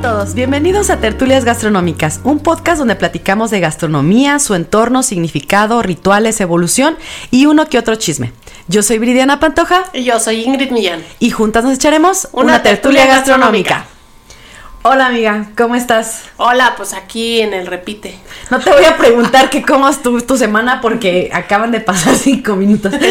A todos, bienvenidos a Tertulias Gastronómicas, un podcast donde platicamos de gastronomía, su entorno, significado, rituales, evolución y uno que otro chisme. Yo soy Bridiana Pantoja. Y yo soy Ingrid Millán. Y juntas nos echaremos una, tertulia, gastronómica. Hola amiga, ¿cómo estás? Hola, pues aquí en el repite. No te voy a preguntar que cómo estuvo tu semana porque acaban de pasar cinco minutos. Sí,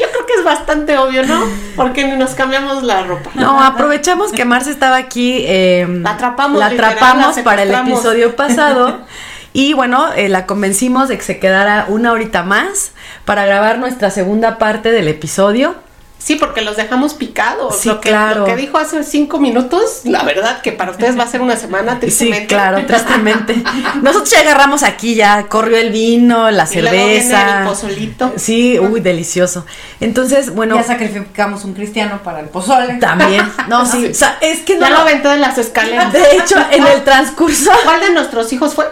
yo creo que es bastante obvio, ¿no? Porque nos cambiamos la ropa. No, aprovechamos que Marce estaba aquí. Em, la atrapamos. La atrapamos para el episodio pasado. Y bueno, eh, la convencimos de que se quedara una horita más para grabar nuestra segunda parte del episodio. Sí, porque los dejamos picados. Sí, claro. Lo que dijo hace cinco minutos, la verdad que para ustedes va a ser una semana tristemente. Sí, claro, tristemente. Nosotros ya agarramos aquí, ya corrió el vino, la cerveza. el pozolito. Sí, uy, delicioso. Entonces, bueno. Ya sacrificamos un cristiano para el pozole. También. No, sí. O sea, es que no. Ya lo aventé de las escaleras. De hecho, en el transcurso. ¿Cuál de nuestros hijos fue?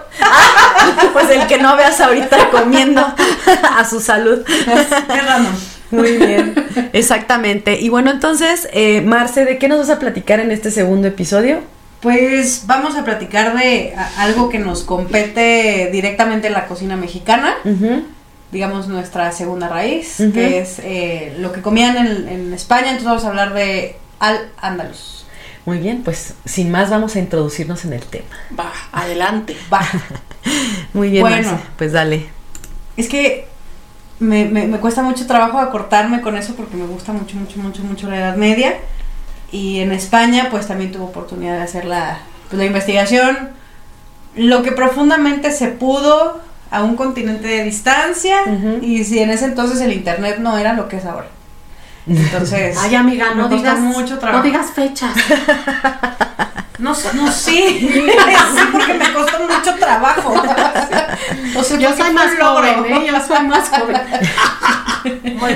pues el que no veas ahorita comiendo a su salud. Qué raro. Muy bien, exactamente. Y bueno, entonces, eh, Marce, ¿de qué nos vas a platicar en este segundo episodio? Pues vamos a platicar de algo que nos compete directamente en la cocina mexicana, digamos nuestra segunda raíz, que es eh, lo que comían en, España, entonces vamos a hablar de al andaluz. Muy bien, pues sin más vamos a introducirnos en el tema. Va, adelante. Va. Muy bien, bueno, pues dale. Es que me, me, cuesta mucho trabajo acortarme con eso porque me gusta mucho, mucho, mucho, mucho la Edad Media. Y en España, pues también tuve oportunidad de hacer la, pues, la investigación. Lo que profundamente se pudo a un continente de distancia. Y si en ese entonces el internet no era lo que es ahora. Entonces. Ay, amiga, no digas mucho trabajo. No digas fechas. No, no sí, sí, porque me costó mucho trabajo. O sea, yo soy más joven, ¿eh? Yo soy más joven.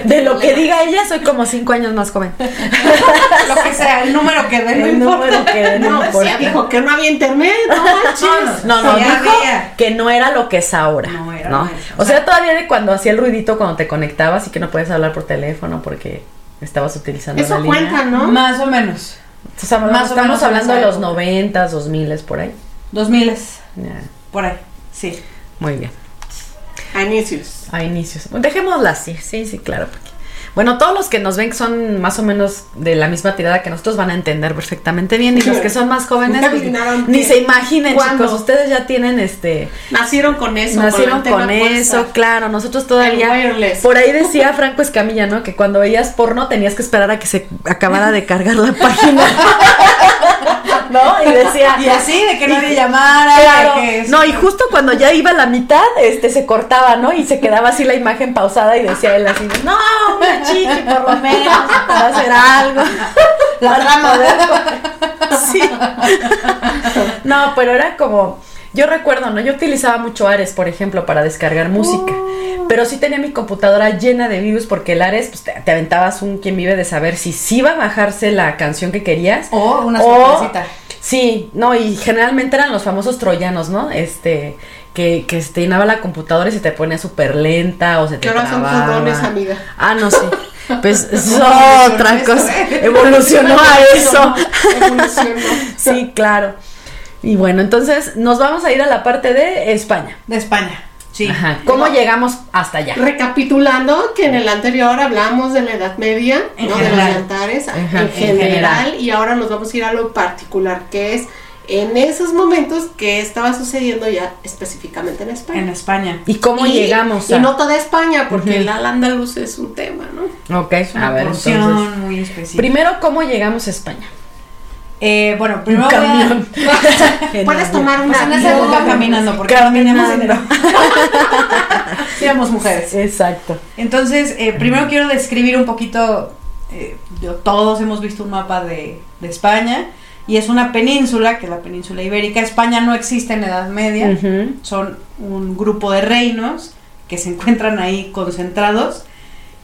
De lo que diga ella, soy como cinco años más joven. Lo que sea, el número que dé, no el número que dé, no, no pues dijo que no había internet, no No, no, dijo que no era lo que es ahora. No era. ¿no? O sea, todavía de cuando hacía el ruidito cuando te conectabas y que no puedes hablar por teléfono porque estabas utilizando Eso la cuenta, ¿no? Más o menos. O sea, más estamos hablando de los noventas, dos miles, por ahí. Dos miles. Por ahí, sí. Muy bien. A inicios. A inicios. Dejémosla así, sí, sí, claro. Porque bueno, todos los que nos ven son más o menos de la misma tirada que nosotros van a entender perfectamente bien. Y los que son más jóvenes pues, ni se imaginen, chicos, ustedes ya tienen este nacieron con eso, nacieron con eso, claro, nosotros todavía por ahí decía Franco Escamilla, ¿no? Que cuando veías porno tenías que esperar a que se acabara de cargar la página. ¿No? Y decía. Y así, de que nadie llamara. Claro. no, y justo cuando ya iba la mitad, este se cortaba, ¿no? Y se quedaba así la imagen pausada y decía él así, no, chichi, por lo menos, para hacer algo. La rama Sí. No, pero era como. Yo recuerdo, ¿no? Yo utilizaba mucho Ares, por ejemplo, para descargar música. Oh. Pero sí tenía mi computadora llena de virus porque el Ares, pues te, aventabas un quien vive de saber si sí iba a bajarse la canción que querías. O una sorpresita. Sí, no, y generalmente eran los famosos troyanos, ¿no? Este, que, que se te llenaba la computadora y se te ponía súper lenta o se te ¿Qué ahora son furrones, amiga? Ah, no, sí. Pues es otra cosa. Evolucionó a eso. Evolucionó. sí, claro. Y bueno, entonces nos vamos a ir a la parte de España. De España. Sí. Ajá. ¿Cómo llegamos hasta allá? Recapitulando que en el anterior hablamos de la Edad Media, ¿no? de los altares en, general, general, y ahora nos vamos a ir a lo particular, que es en esos momentos que estaba sucediendo ya específicamente en España. En España. ¿Y cómo llegamos a...? Y no toda España, porque el andaluz es un tema, ¿no? Ok, a ver, entonces... muy específica. Primero, ¿cómo llegamos a España? Eh, bueno, primero un camión. Puedes tomar una pues en esa época caminando porque caminamos dinero. sí, Éramos mujeres. Exacto. Entonces, eh, primero quiero describir un poquito, eh, yo- todos hemos visto un mapa de, de España y es una península, que es la península ibérica. España no existe en la Edad Media, son un grupo de reinos que se encuentran ahí concentrados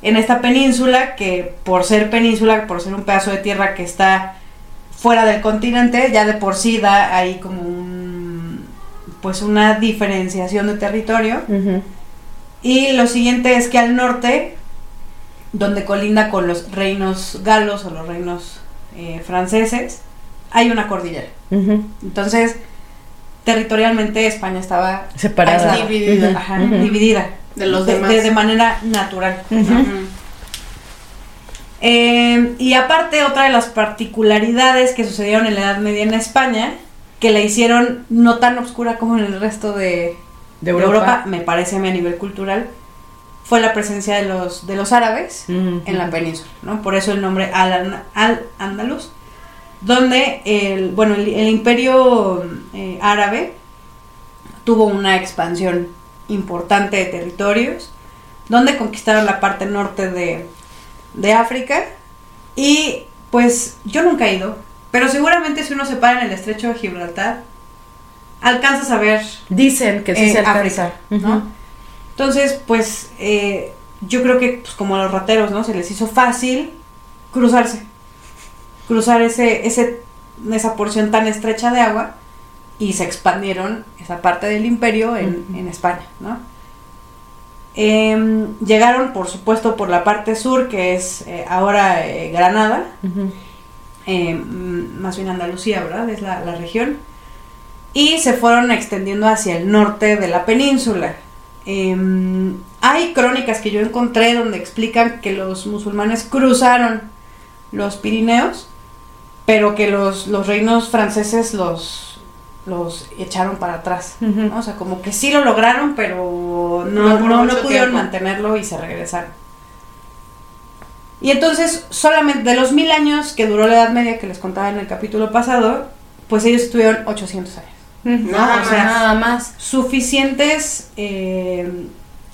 en esta península que por ser península, por ser un pedazo de tierra que está fuera del continente, ya de por sí da ahí como un, pues una diferenciación de territorio. Y lo siguiente es que al norte, donde colinda con los reinos galos o los reinos eh, franceses, hay una cordillera. Entonces, territorialmente España estaba Separada. Dividida. ajá, dividida De los de, demás. de- de manera natural. Eh, y aparte, otra de las particularidades que sucedieron en la Edad Media en España, que la hicieron no tan oscura como en el resto de, De Europa. me parece a mí a nivel cultural, fue la presencia de los, de los árabes en la península, ¿no? Por eso el nombre Al- Al-Ándalus, donde el, bueno, el, el imperio eh, árabe tuvo una expansión importante de territorios, donde conquistaron la parte norte de, de África y pues yo nunca he ido, pero seguramente si uno se para en el estrecho de Gibraltar, alcanzas a ver Dicen que sí eh, se alcanza. África, ¿no? Entonces, pues, eh, yo creo que, pues, como a los rateros, ¿no? Se les hizo fácil cruzarse. Cruzar ese, ese, esa porción tan estrecha de agua y se expandieron esa parte del imperio en, en España, ¿no? Em, llegaron, por supuesto, por la parte sur, que es eh, ahora eh, Granada, mm, más bien Andalucía, ¿verdad? Es la, la región. Y se fueron extendiendo hacia el norte de la península. Em, hay crónicas que yo encontré donde explican que los musulmanes cruzaron los Pirineos, pero que los, los reinos franceses los, los echaron para atrás. O sea, como que sí lo lograron, pero No no, no, pudieron tiempo. mantenerlo y se regresaron. Y entonces, solamente de los mil años que duró la Edad Media que les contaba en el capítulo pasado, pues ellos estuvieron 800 años. Nada o sea, nada más. Suficientes eh,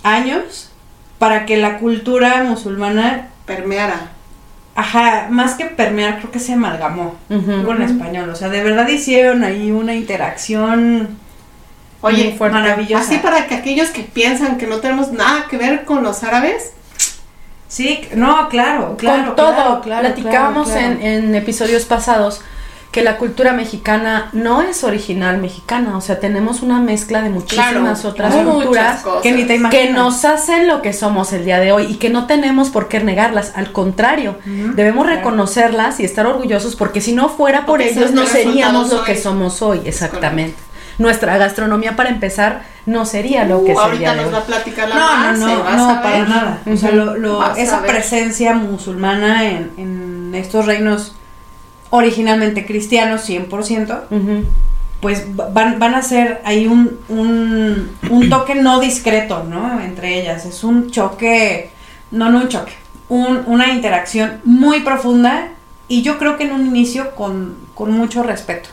años para que la cultura musulmana, Permeara. Ajá, más que permear, creo que se amalgamó con español. O sea, de verdad hicieron ahí una interacción Oye, fuerte, maravillosa. Así para que aquellos que piensan que no tenemos nada que ver con los árabes, Sí, no, claro, claro. Con todo, claro, claro, platicábamos claro, claro. En, en episodios pasados que la cultura mexicana no es original mexicana, o sea, tenemos una mezcla de muchísimas otras culturas muchas cosas. que ni te imaginas. que nos hacen lo que somos el día de hoy y que no tenemos por qué negarlas, al contrario, debemos claro. reconocerlas y estar orgullosos porque si no fuera por Porque ellos no seríamos lo que hoy. somos hoy, exactamente. Nuestra gastronomía para empezar no sería lo que Uh, es el ahorita día de nos hoy. va a platicar la No, no, Marce, no, no, a para nada. O sea, lo, lo- esa presencia musulmana en, en estos reinos originalmente cristianos, 100%, Ujú. pues va- van, van a ser ahí un, un, un toque no discreto, ¿no? Entre ellas. Es un choque, no, no un choque, un- una interacción muy profunda y yo creo que en un inicio con, con mucho respeto.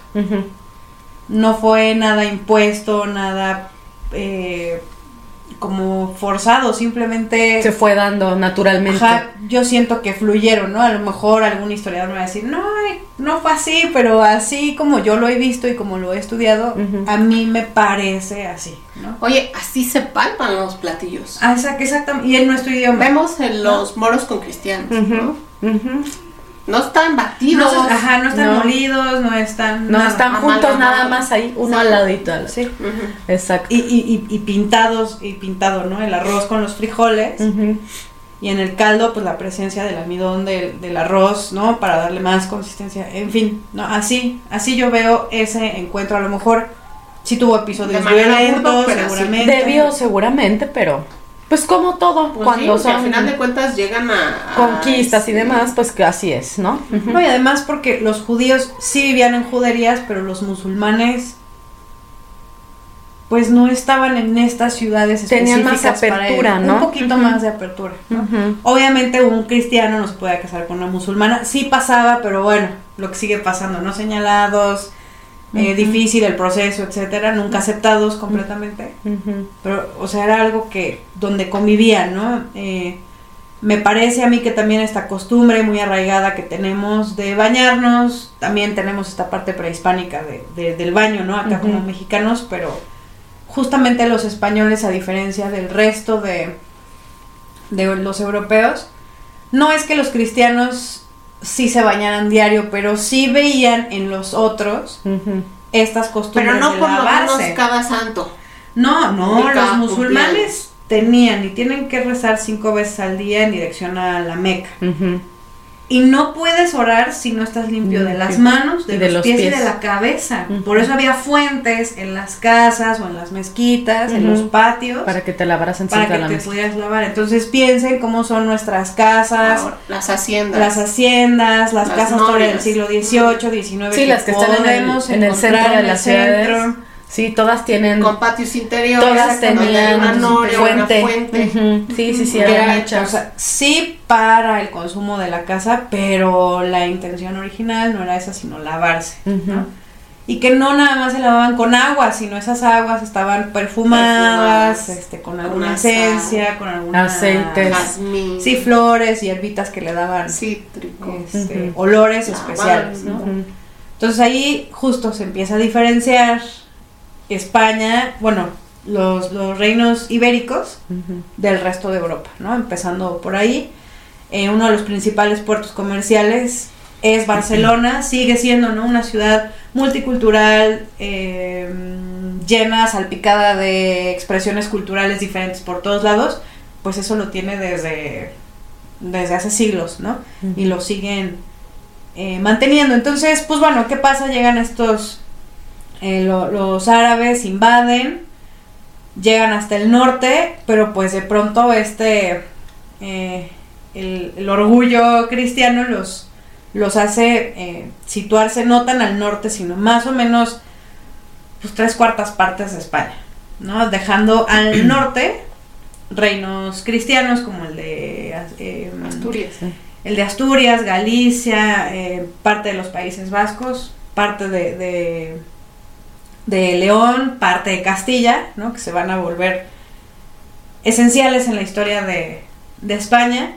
No fue nada impuesto, nada eh, como forzado, simplemente... Se fue dando naturalmente. Ajá, yo siento que fluyeron, ¿no? A lo mejor algún historiador me va a decir, no, no fue así, pero así como yo lo he visto y como lo he estudiado, a mí me parece así, ¿no? Oye, así se palpan los platillos. Ah, exact- exactamente, y en nuestro idioma. Vemos en los moros con cristianos, ¿no? No están No, batidos. se- ajá, no están No. molidos, no están... No nada. están amalgamados. juntos nada más ahí, uno al ladito. al- Sí. Exacto. Y, y, y, y pintados, y pintado, ¿no? El arroz con los frijoles. Y en el caldo, pues la presencia del almidón del, del arroz, ¿no? Para darle más consistencia. En fin, ¿no? Así, así yo veo ese encuentro. A lo mejor sí tuvo episodios violentos, seguramente. Debió seguramente, pero pues como todo, Pues cuando sí, que al son final de cuentas llegan a, conquistas y este, demás, pues que así es, ¿no? No, y además porque los judíos sí vivían en juderías, pero los musulmanes pues no estaban en estas ciudades Tenían más específicas para apertura. ¿no? Un poquito más de apertura. Obviamente un cristiano no se puede casar con una musulmana. Sí pasaba, pero bueno, lo que sigue pasando, ¿no? Señalados, eh, difícil el proceso, etcétera, nunca aceptados completamente. Ujú. Pero, o sea, era algo que, donde convivían, ¿no? Eh, me parece a mí que también esta costumbre muy arraigada que tenemos de bañarnos, también tenemos esta parte prehispánica de, de- del baño, ¿no? Acá Ujú. como mexicanos, pero justamente los españoles, a diferencia del resto de, de los europeos, no es que los cristianos sí se bañaran diario, pero sí veían en los otros estas costumbres Pero no de por lo menos lavarse. cada santo. No, no, los musulmanes tenían y tienen que rezar cinco veces al día en dirección a la Meca. Y no puedes orar si no estás limpio de las Limpio. manos, de, Y los, de los pies, y de la cabeza. Por eso había fuentes en las casas o en las mezquitas, en los patios, Para que te lavaras para encima que de la te mesa. pudieras lavar. Entonces piensen cómo son nuestras casas, Ahora, las haciendas. las haciendas, las, Las casas del novias. siglo XVIII, XIX. Sí, las que están en el, podemos en el centro de en las el ciudades. centro. Sí, todas tienen. con patios interiores. Todas tenían una noria, fuente. una fuente. Sí, sí, sí, era, hechas. o sea, sí para el consumo de la casa, pero la intención original no era esa, sino lavarse, ¿no? Y que no nada más se lavaban con agua, sino esas aguas estaban perfumadas, Perfumadas. este, con alguna sal. esencia, con alguna Aceites. Jazmín. sí, flores y hierbitas que le daban Cítrico. este, olores Ah, especiales, ¿no? Entonces ahí justo se empieza a diferenciar España, bueno, los, los reinos ibéricos del resto de Europa, ¿no? Empezando por ahí. Eh, uno de los principales puertos comerciales es Barcelona, sigue siendo ¿no? una ciudad multicultural, eh, llena, salpicada de expresiones culturales diferentes por todos lados, pues eso lo tiene desde, desde hace siglos, ¿no? Y lo siguen eh, manteniendo. Entonces, pues bueno, ¿qué pasa? Llegan estos, eh, lo- los árabes invaden, llegan hasta el norte, pero pues de pronto este, eh, el, el orgullo cristiano los, los hace eh, situarse no tan al norte, sino más o menos pues tres cuartas partes de España, ¿no? Dejando al norte reinos cristianos como el de eh, Asturias. el de Asturias, Galicia, eh, parte de los Países Vascos, parte de, de, de León, parte de Castilla, ¿no? que se van a volver esenciales en la historia de, de España.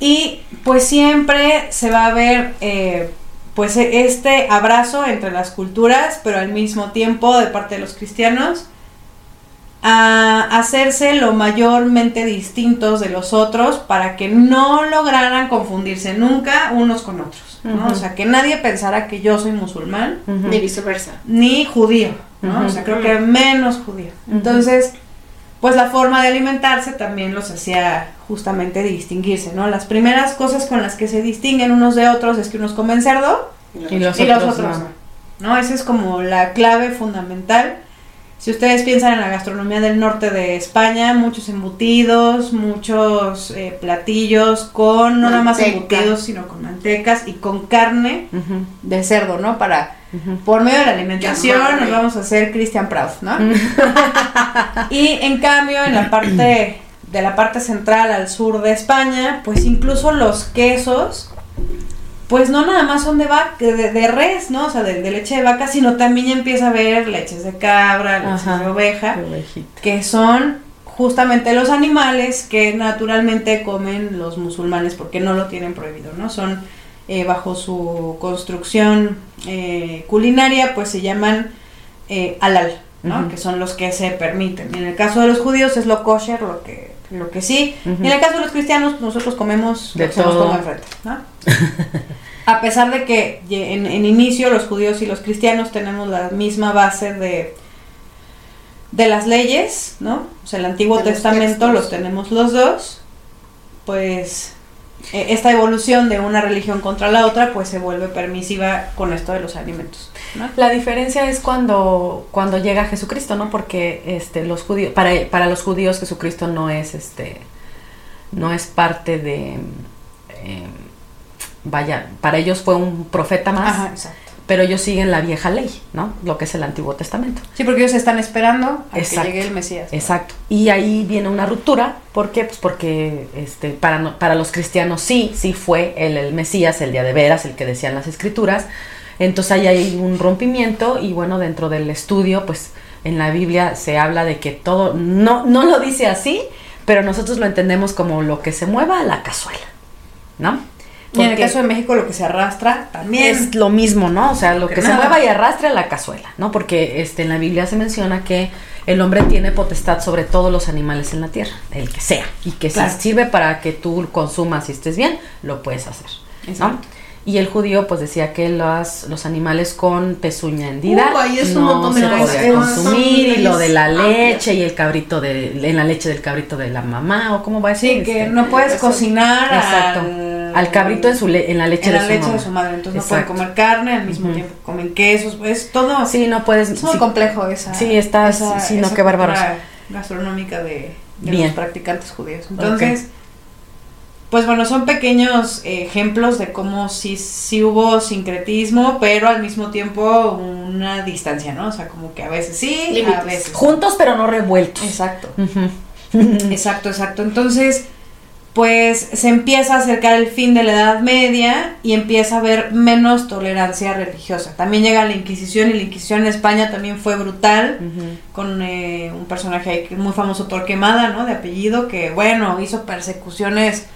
Y pues siempre se va a ver eh, pues e- este abrazo entre las culturas, pero al mismo tiempo de parte de los cristianos, a hacerse lo mayormente distintos de los otros para que no lograran confundirse nunca unos con otros, ¿no? O sea, que nadie pensara que yo soy musulmán. Ni viceversa. ni judío, ¿no? O sea, creo que menos judío. Entonces, pues la forma de alimentarse también los hacía justamente distinguirse, ¿no? Las primeras cosas con las que se distinguen unos de otros es que unos comen cerdo Y los y los otros otros no. no. Esa es como la clave fundamental. Si ustedes piensan en la gastronomía del norte de España, muchos embutidos, muchos eh, platillos con no nada más embutidos, sino con mantecas y con carne de cerdo, ¿no? Para Por medio de la alimentación nos vamos a hacer Christian Proud, ¿no? y en cambio en la parte de la parte central al sur de España, pues incluso los quesos pues no nada más son de vaca, de, de res, ¿no? O sea, de, de leche de vaca, sino también ya empieza a haber leches de cabra, leches Ajá. de oveja, que son justamente los animales que naturalmente comen los musulmanes porque no lo tienen prohibido, ¿no? Son eh, bajo su construcción eh, culinaria, pues se llaman eh, halal, ¿no? Que son los que se permiten. Y en el caso de los judíos es lo kosher, lo que, lo que sí. Y en el caso de los cristianos, nosotros comemos De lo que se nos todo. ¿no? A pesar de que en, en inicio los judíos y los cristianos tenemos la misma base de, de las leyes, ¿no? O sea, el Antiguo De los Testamento textos. los tenemos los dos, pues eh, esta evolución de una religión contra la otra, pues se vuelve permisiva con esto de los alimentos, ¿no? La diferencia es cuando, cuando llega Jesucristo, ¿no? Porque este, los judíos, para, para los judíos Jesucristo no es este, no es parte de, eh, vaya, para ellos fue un profeta más, Ajá, exacto. Pero ellos siguen la vieja ley, ¿no? Lo que es el Antiguo Testamento. Sí, porque ellos están esperando a Exacto. que llegue el Mesías. Exacto. Y ahí viene una ruptura. ¿Por qué? Pues porque este, para, no- para los cristianos sí, sí fue el, el Mesías, el día de veras, el que decían las escrituras. Entonces ahí hay un rompimiento y bueno, dentro del estudio, pues en la Biblia se habla de que todo, no, no lo dice así, pero nosotros lo entendemos como lo que se mueva a la cazuela, ¿no? Y en el caso de México lo que se arrastra también. es lo mismo, ¿no? O sea, lo que se mueva y arrastre a la cazuela, ¿no? Porque este, en la Biblia se menciona que el hombre tiene potestad sobre todos los animales en la tierra, el que sea, y que Claro. si sirve para que tú consumas y estés bien, lo puedes hacer, ¿no? Exacto. Y el judío pues decía que los, los animales con pezuña hendida Uh, ahí es un no se cosas. podía Es- consumir y lo de la amplias. leche y el cabrito de en la leche del cabrito de la mamá o cómo va a Sí, decir que Este, no puedes eso- cocinar Exacto. al, al cabrito en su le- en la leche en de la su leche de su madre. Entonces no pueden Exacto. comer carne, al mismo Ujú. tiempo comen quesos. Es todo. Sí, no puedes es muy sí, complejo esa. Sí, está- esa- sí, no, qué cultura gastronómica de, de los practicantes judíos. Entonces, pues bueno, son pequeños eh, ejemplos de cómo sí, sí hubo sincretismo, pero al mismo tiempo una distancia, ¿no? O sea, como que a veces sí, a Límites. veces. juntos pero no revueltos. Exacto. Exacto, exacto. Entonces, pues se empieza a acercar el fin de la Edad Media y empieza a haber menos tolerancia religiosa. También llega la Inquisición y la Inquisición en España también fue brutal con eh, un personaje es muy famoso Torquemada, ¿no? De apellido, que bueno, hizo persecuciones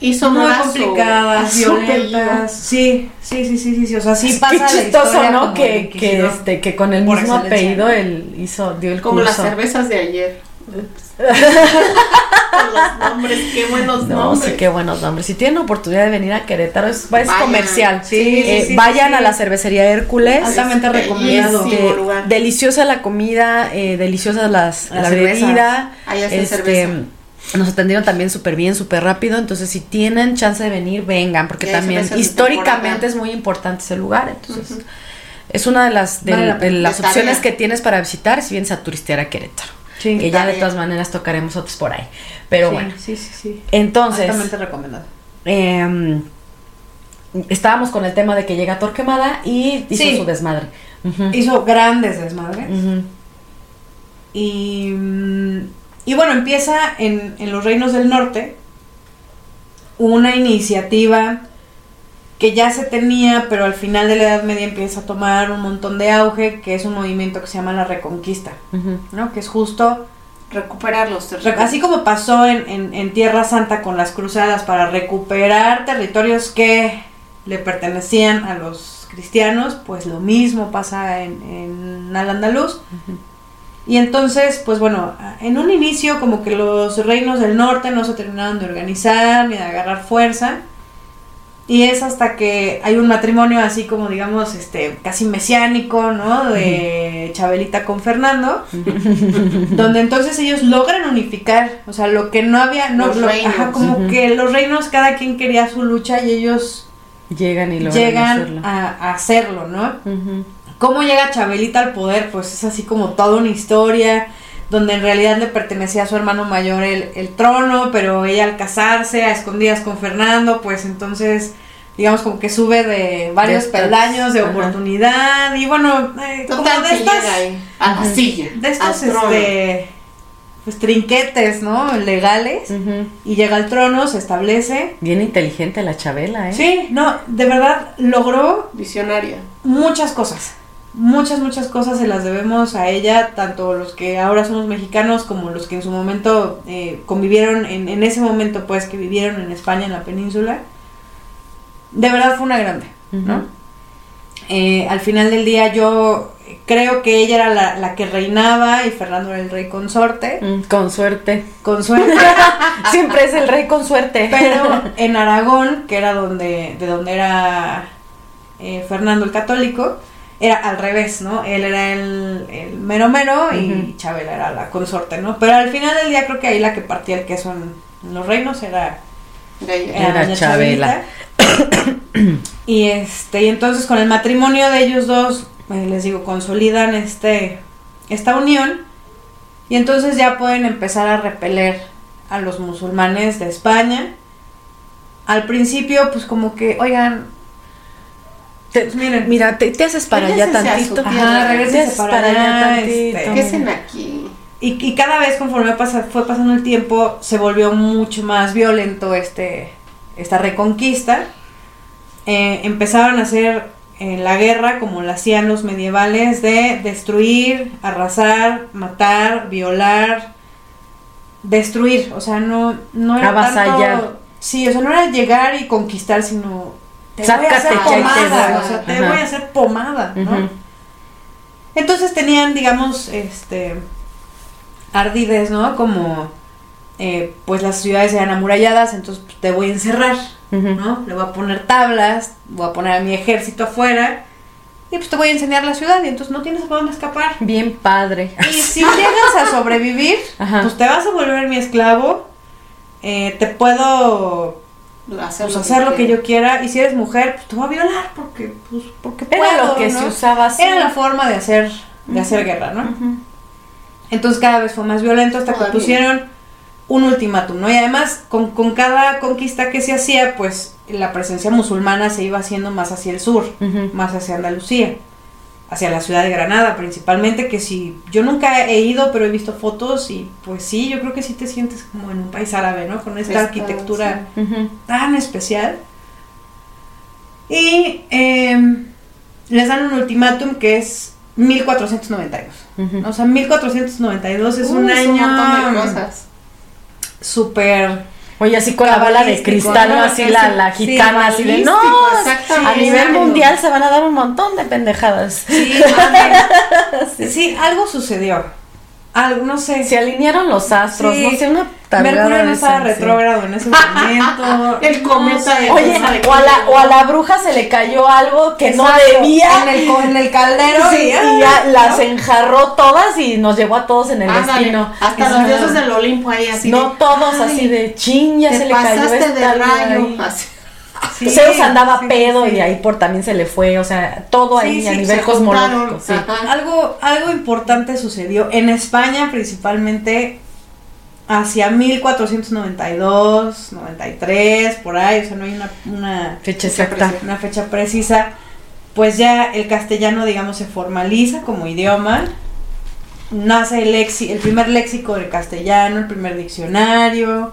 Hizo muy complicadas, violentas. Sí, sí, sí, sí, sí, sí, o sea, sí Qué pasa la chistoso, ¿no? Que, que, este, que con el mismo excelencia, apellido él hizo, dio el Como las cervezas de ayer. Los nombres, qué buenos No, nombres. sí, qué buenos nombres. Si tienen oportunidad de venir a Querétaro, es, es Vayan. comercial. Sí, sí, Eh, sí, sí, vayan sí. a la cervecería Hércules. Altamente Es recomendado. Este, deliciosa la comida, eh, deliciosa las, la bebida. Ahí Este, cerveza. nos atendieron también súper bien, súper rápido. Entonces, si tienen chance de venir, vengan, porque también históricamente es muy importante ese lugar. Entonces, es una de las, de, Vale la de pena. las De tarea. opciones que tienes para visitar si vienes a turistear a Querétaro. Sí, que ya de todas maneras tocaremos otros por ahí. Pero Sí, bueno, sí, sí, sí. entonces. Altamente recomendado. eh, estábamos con el tema de que llega Torquemada y hizo Sí. su desmadre. Hizo grandes desmadres. Y, y bueno, empieza en, en los reinos del norte una iniciativa que ya se tenía, pero al final de la Edad Media empieza a tomar un montón de auge, que es un movimiento que se llama la Reconquista. ¿no? Que es justo, Recuperar los territorios. así como pasó en, en- en Tierra Santa con las cruzadas para recuperar territorios que le pertenecían a los cristianos, pues lo mismo pasa en, en Al-Andalus. Y entonces, pues bueno, en un inicio como que los reinos del norte no se terminaron de organizar ni de agarrar fuerza. Y es hasta que hay un matrimonio así como digamos, este, casi mesiánico, ¿no? De Chabelita con Fernando, donde entonces ellos logran unificar, o sea, lo que no había, no, Los lo- reinos. ajá, como que los reinos cada quien quería su lucha y ellos Llegan y logran llegan hacerlo. a, a hacerlo, ¿no? ¿Cómo llega Chabelita al poder? Pues es así como toda una historia donde en realidad le pertenecía a su hermano mayor el, el trono, pero ella al casarse a escondidas con Fernando, pues entonces digamos como que sube de varios De peldaños de ajá. oportunidad y bueno, eh, como de estas, a la Ujú. silla. de estos este, pues trinquetes, ¿no? Legales y llega al trono, se establece. Bien inteligente la Chabela, ¿eh? Sí, no, de verdad logró Visionaria. muchas cosas. Muchas, muchas cosas se las debemos a ella, tanto los que ahora somos mexicanos como los que en su momento eh, convivieron, en, en ese momento pues que vivieron en España, en la península. De verdad fue una grande, ¿no? Eh, al final del día yo creo que ella era la, la que reinaba y Fernando era el rey consorte. Mm, Con suerte. Con suerte. Siempre es el rey con suerte. Pero en Aragón, que era donde, de donde era eh, Fernando el católico, era al revés, ¿no? Él era el, el mero mero y. Chabela era la consorte, ¿no? Pero al final del día creo que ahí la que partía el queso en, en los reinos era, era Era doña Chabela. y este, y entonces con el matrimonio de ellos dos, eh, les digo, consolidan este, esta unión y entonces ya pueden empezar a repeler a los musulmanes de España. Al principio, pues como que, oigan, Te- pues miren, mira, te, te haces para allá tantito. Ajá, haces para para allá allá, tantito. este, ¿Qué hacen aquí? Y, y cada vez conforme pasa- fue pasando el tiempo, se volvió mucho más violento este, esta reconquista. Eh, empezaron a hacer en la guerra como la hacían los medievales de destruir, arrasar, matar, violar, destruir, o sea, no, no era Avasallar. tanto... Sí, o sea, no era llegar y conquistar, sino te voy a Sácate hacer pomada, o sea, te Ajá. voy a hacer pomada, ¿no? Entonces tenían, digamos, este ardides, ¿no? Como eh, pues las ciudades eran amuralladas, entonces pues, te voy a encerrar. ¿no? Le voy a poner tablas, voy a poner a mi ejército afuera y pues te voy a enseñar la ciudad y entonces no tienes por dónde escapar. Bien padre. Y si llegas a sobrevivir, Ajá. pues te vas a volver mi esclavo, eh, te puedo Hacer, pues, hacer lo que yo quiera y si eres mujer, pues te voy a violar porque, pues, porque Era puedo, lo que ¿no? se usaba así. Era la forma de hacer, de hacer guerra, ¿no? Entonces cada vez fue más violento hasta que pusieron un ultimátum, ¿no? Y además con, con cada conquista que se hacía, pues la presencia musulmana se iba haciendo más hacia el sur, más hacia Andalucía, hacia la ciudad de Granada principalmente, que si yo nunca he ido, pero he visto fotos y pues sí, yo creo que sí te sientes como en un país árabe, ¿no? Con esta Está, arquitectura tan especial. Y em, les dan un ultimátum que es 1492. Ujú. O sea, 1492 es Uy, un es un montón año de cosas. súper... Oye, así con la bala de cristal. Así Sí, la, la sí, gitana, así de, no, a nivel mundial se van a dar un montón de pendejadas. Sí, sí, algo sucedió. Algo, no sé. Se alinearon los astros, Sí. no sé, una Mercurio no estaba retrógrado en ese momento. El cometa sé. de- Oye, ¿Sabe o a, la, o a la bruja se le cayó algo que no Exacto, debía. En el, en el caldero. Sí, y, y ya ¿no? las enjarró todas y nos llevó a todos en el Ándale, destino. Hasta los se- dioses del Olimpo ahí así. No de, todos "Ay, así de chin, ya se le cayó pasaste esta de rayo. Así. Sí, Zeus andaba sí, pedo sí. y de ahí por también se le fue, o sea, todo ahí sí, a nivel cosmológico. Algo, algo importante sucedió en España principalmente hacia 1492, 93, por ahí, o sea, no hay una, una, Fecha exacta. una fecha precisa. Pues ya el castellano, digamos, se formaliza como idioma. Nace el, lexi- el primer léxico del castellano, el primer diccionario.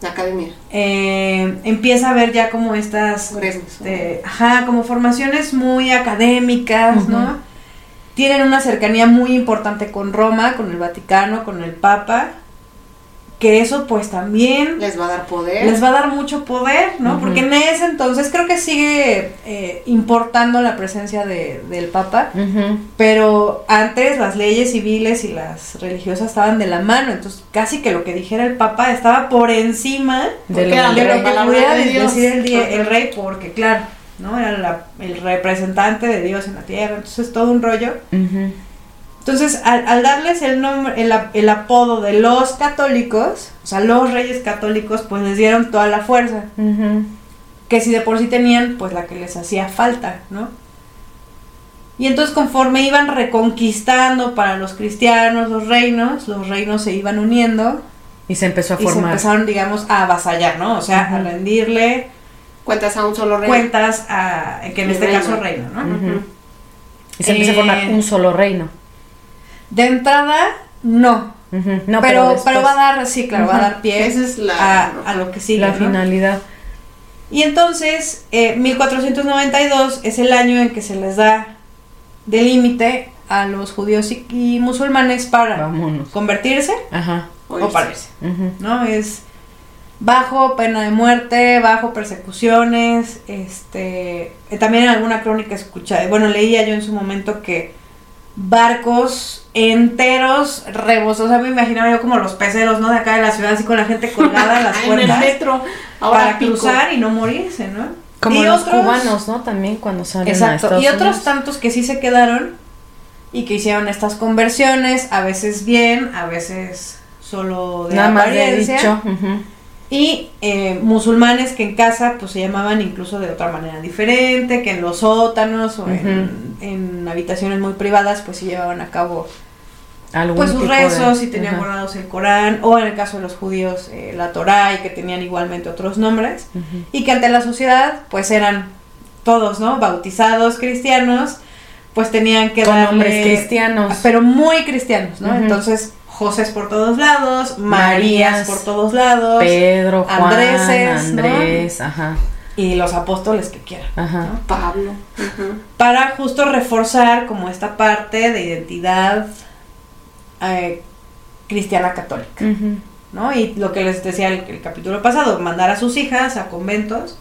La academia. eh, empieza a ver ya como estas este, ajá, como formaciones muy académicas. ¿no? Tienen una cercanía muy importante con Roma, con el Vaticano, con el Papa, que eso pues también Les va a dar poder. les va a dar mucho poder, ¿no? Porque en ese entonces creo que sigue eh, importando la presencia de- del Papa, pero antes las leyes civiles y las religiosas estaban de la mano, entonces casi que lo que dijera el Papa estaba por encima de la lo que palabra pudiera de decir el, die- el rey, porque claro, ¿no? Era la- el representante de Dios en la tierra, entonces todo un rollo. Ujú. Entonces, al, al darles el nombre, el, ap- el apodo de los católicos, o sea, los reyes católicos, pues les dieron toda la fuerza, que si de por sí tenían, pues la que les hacía falta, ¿no? Y entonces conforme iban reconquistando para los cristianos los reinos, los reinos se iban uniendo Y se empezó a y se formar. empezaron, digamos, a avasallar, ¿no? O sea, a rendirle Cuentas a un solo rey. cuentas a, que en El este reino. caso reino, ¿no? Y se empieza a Eh, formar un solo reino. De entrada, no. No, pero, pero va a dar, sí, claro, va a dar pie Esa es la- a, a lo que sigue. la ¿no? finalidad. Y entonces, eh, 1492 es el año en que se les da de límite a los judíos y, y musulmanes para Vámonos. convertirse Ajá. O para irse. Ujú. ¿no? Es bajo pena de muerte, bajo persecuciones, este, eh, también en alguna crónica escuché, bueno, leía yo en su momento que barcos enteros rebosos, o sea, me imaginaba yo como los peceros, ¿no? De acá de la ciudad, así con la gente colgada en las en el puertas metro. Ahora para pico. cruzar y no morirse, ¿no? Como Y los otros- cubanos, ¿no? También cuando salen a Exacto. Y otros Unidos. tantos que sí se quedaron y que hicieron estas conversiones, a veces bien, a veces solo de Nada más de apariencia. dicho. Y eh, musulmanes que en casa pues se llamaban incluso de otra manera diferente, que en los sótanos o en, en habitaciones muy privadas pues se llevaban a cabo pues sus de- rezos y tenían guardados el Corán o en el caso de los judíos eh, la Torá y que tenían igualmente otros nombres y que ante la sociedad pues eran todos, ¿no? Bautizados cristianos pues tenían que Con darle- nombres cristianos. pero muy cristianos, ¿no? Entonces José por todos lados, Marías Marías, por todos lados. Pedro, Juan, Andreses, ¿no? Andrés, ajá. y los apóstoles que quieran. Ajá. ¿no? Pablo. Para justo reforzar como esta parte de identidad eh, cristiana católica, ¿no? Y lo que les decía el, el capítulo pasado, mandar a sus hijas a conventos,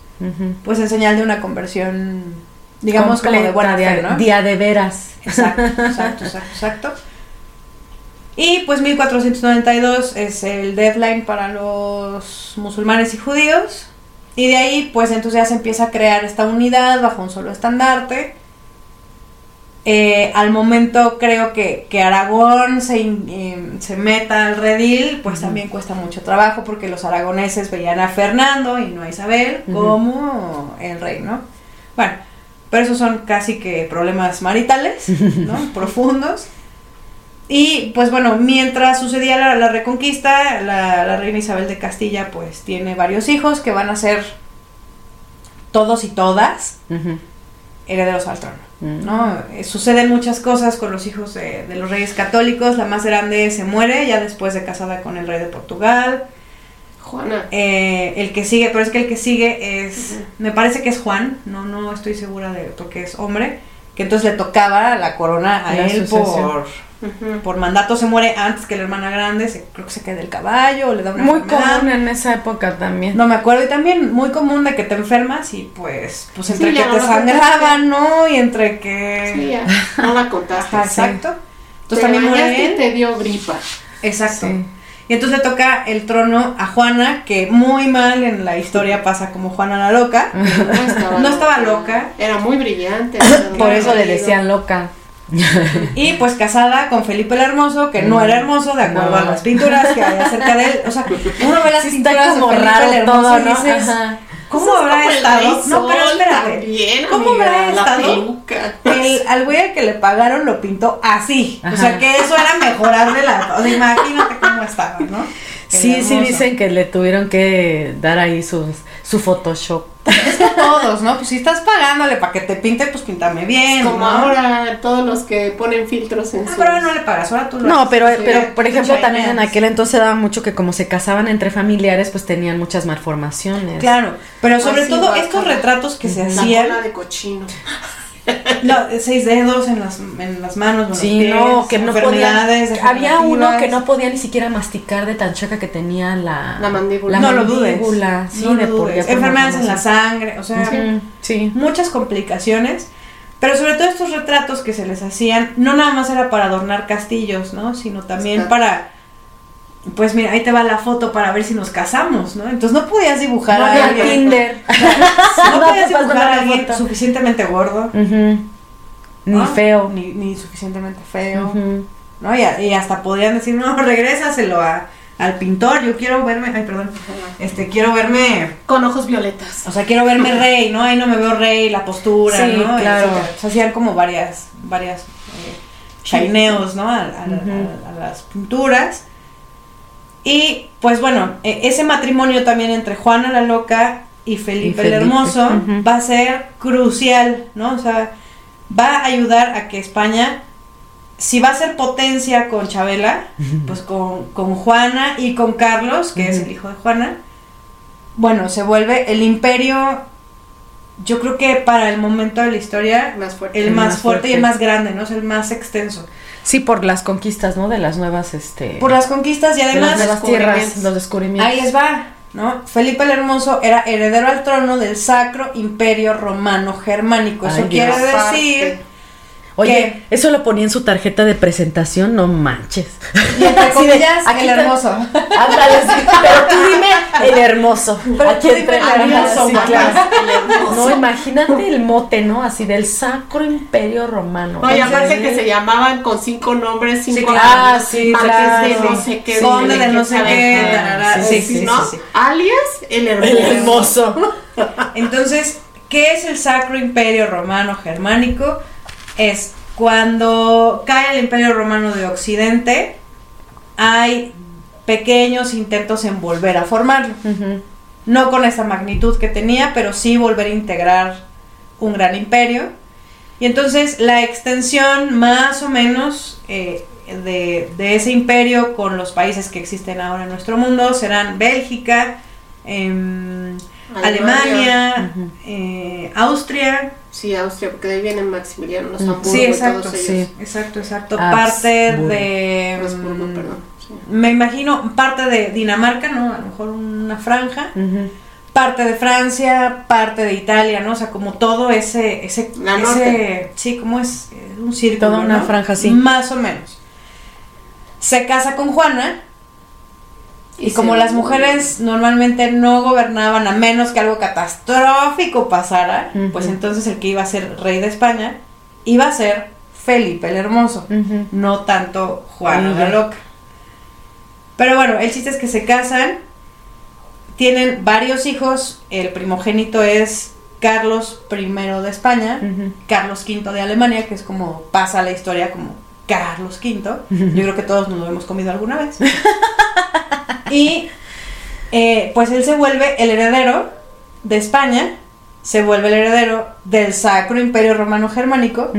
pues en señal de una conversión, digamos, como de buena día, fe, ¿no? día de veras. Exacto, exacto, exacto, exacto. Y pues 1492 es el deadline para los musulmanes y judíos. Y de ahí pues entonces ya se empieza a crear esta unidad bajo un solo estandarte. Eh, al momento creo que, que Aragón se, eh, se meta al redil, pues también cuesta mucho trabajo porque los aragoneses veían a Fernando y no a Isabel Ujú. como el rey, ¿no? Bueno, pero esos son casi que problemas maritales, ¿no? Profundos. Y pues bueno, mientras sucedía la, la reconquista, la, la reina Isabel de Castilla pues tiene varios hijos que van a ser todos y todas Ujú. herederos al trono. Mm. ¿no? Eh, Suceden muchas cosas con los hijos de, de los reyes católicos. La más grande se muere ya después de casada con el rey de Portugal. Juana. Eh, el que sigue, pero es que el que sigue es, me parece que es Juan, no, no estoy segura de porque es hombre, que entonces le tocaba la corona a La él sucesión. por, Por mandato, se muere antes que la hermana grande, se- creo que se cae del caballo, o le da una Muy enfermedad. común en esa época también. No me acuerdo, y también muy común de que te enfermas y pues, pues entre Sí, que no te lo sangraban, ¿no? Y entre que... Sí, ya. No la contaste. Ajá, exacto. Entonces Te también muere él. te dio gripa. Exacto. Sí. Y entonces le toca el trono a Juana, que muy mal en la historia pasa como Juana la loca. No estaba, No estaba loca. Era muy brillante. Por eso le decían loca. Y pues casada con Felipe el Hermoso, que no era hermoso de acuerdo No. a las pinturas que hay acerca de él. O sea, uno ve las Sí pinturas como raro el Hermoso todo, y dices, Ajá. ¿cómo habrá estado? No, pero espérate. También, ¿Cómo amiga, habrá estado? El, al güey al que le pagaron lo pintó así. O sea, que eso era mejorarle la... O sea, imagínate cómo estaba, ¿no? Sí, sí dicen que le tuvieron que dar ahí sus, su Photoshop. Es que todos, ¿no? Pues si estás pagándole para que te pinte, pues píntame bien, Como ¿no? ahora todos los que ponen filtros en Ah, sus... pero ahora no le pagas, ahora tú lo No, haces. pero, Sí, pero por ejemplo también en aquel entonces daba mucho que como se casaban entre familiares, pues tenían muchas malformaciones. Claro, pero sobre Así todo estos retratos que se La hacían, cola de cochino. La- seis dedos en las, en las manos, en los Sí, pies, no, que no podía. enfermedades Había uno que no podía ni siquiera masticar de tan choca que tenía la, La mandíbula. No lo dudes. Sí, No lo de dudes. por Enfermedades en la sangre, o sea, Sí. muchas complicaciones. Pero sobre todo estos retratos que se les hacían, no nada más era para adornar castillos, ¿no? Sino también Está. para, pues mira, ahí te va la foto para ver si nos casamos, ¿no? Entonces no podías dibujar No a alguien, Tinder. no No podías dibujar a alguien suficientemente gordo. Ni ¿no? feo. ni, ni suficientemente feo. ¿no? Y, hasta podían decir, no, regrésaselo a, al pintor, yo quiero verme, ay, perdón, este, quiero verme, Con ojos violetas. o sea, quiero verme rey, ¿no? Ahí no me veo rey, la postura, Sí, ¿no? claro. O sea, hacían como varias, varias eh, chineos, ¿no? A, a- Ujú. a las pinturas. Y pues bueno, e- ese matrimonio también entre Juana la Loca y Felipe, Y Felipe, el Hermoso va a ser crucial, ¿no? O sea, va a ayudar a que España, si va a ser potencia con Chabela, pues con, con Juana y con Carlos, que es el hijo de Juana, bueno, se vuelve el imperio, yo creo que para el momento de la historia, Más fuerte. el El más, más fuerte y el más grande, ¿no? Es el más extenso. Sí, por las conquistas, ¿no? De las nuevas, este... Por las conquistas y de las además, tierras, los descubrimientos. ahí les va, ¿no? Felipe el Hermoso era heredero al trono del Sacro Imperio Romano Germánico. Eso Ay, quiere decir, Oye, eso lo ponía en su tarjeta de presentación, no manches. y entre comillas, aquí el hermoso. Ándale, sí, pero tú dime el hermoso. Pero Aquí entre el hermoso, sí, claro. El hermoso. No, imagínate el mote, ¿no? Así del Sacro Imperio Romano. No, y aparte sí. que se llamaban con cinco nombres, cinco Sí, claro. Ah, sí, claro. de no sé qué, Conde de no sé qué, Sí, sí, sí, sí, ¿no? sí, sí. Alias el hermoso. El hermoso. Entonces, ¿qué es el Sacro Imperio Romano Germánico? Es cuando cae el Imperio Romano de Occidente, hay pequeños intentos en volver a formarlo. No con esa magnitud que tenía, pero sí volver a integrar un gran imperio. Y entonces la extensión más o menos eh, de, de ese imperio con los países que existen ahora en nuestro mundo serán Bélgica, em, Alemania, eh, Austria. Sí, Austria, porque de ahí vienen Maximiliano, los Mm. Hamburgo Sí, y exacto, todos ellos. sí. Exacto, exacto. Habsburgo. Parte de... Habsburgo, mm, perdón. sí. Me imagino parte de Dinamarca, ¿no? A lo mejor una franja. Parte de Francia, parte de Italia, ¿no? O sea, como todo ese... ese, La ese sí, como es eh, un círculo, Toda una ¿no? franja así. Más o menos. Se casa con Juana y, Y como las mujeres normalmente no gobernaban a menos que algo catastrófico pasara, pues entonces el que iba a ser rey de España iba a ser Felipe el Hermoso, no tanto Juana la Ella. Loca. Pero bueno, el chiste es que se casan, tienen varios hijos, el primogénito es Carlos I de España. Carlos V de Alemania, que es como pasa la historia como Carlos V. Yo creo que todos nos lo hemos comido alguna vez. y eh, pues él se vuelve el heredero de España, se vuelve el heredero del Sacro Imperio Romano Germánico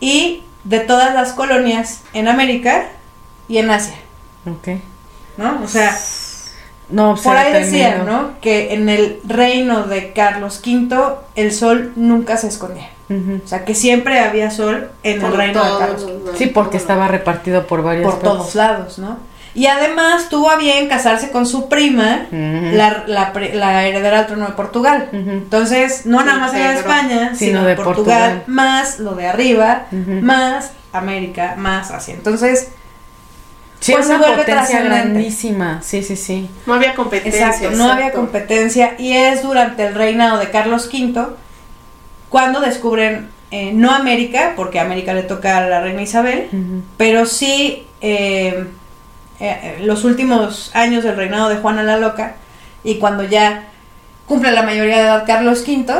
y de todas las colonias en América y en Asia, Ok. ¿no? O sea, No, por ahí decían. ¿no? Que en el reino de Carlos V el sol nunca se escondía. O sea, que siempre había sol en el reino de Carlos los V. Sí, porque estaba repartido por varias Por todos lados, ¿no? Y además tuvo a bien casarse con su prima, la, la, pre- la heredera al trono de Portugal. Entonces, no Sí, nada más era de España, Sino sino de Portugal, Portugal. más lo de arriba, más América, más Asia. Entonces, Sí, pues se una vuelve potencia trascendente. grandísima. Sí, sí, sí. No había competencia. Exacto, no había competencia y es durante el reinado de Carlos V cuando descubren eh, no América, porque a América le toca a la reina Isabel, pero sí eh, eh, los últimos años del reinado de Juana la Loca y cuando ya cumple la mayoría de edad Carlos V,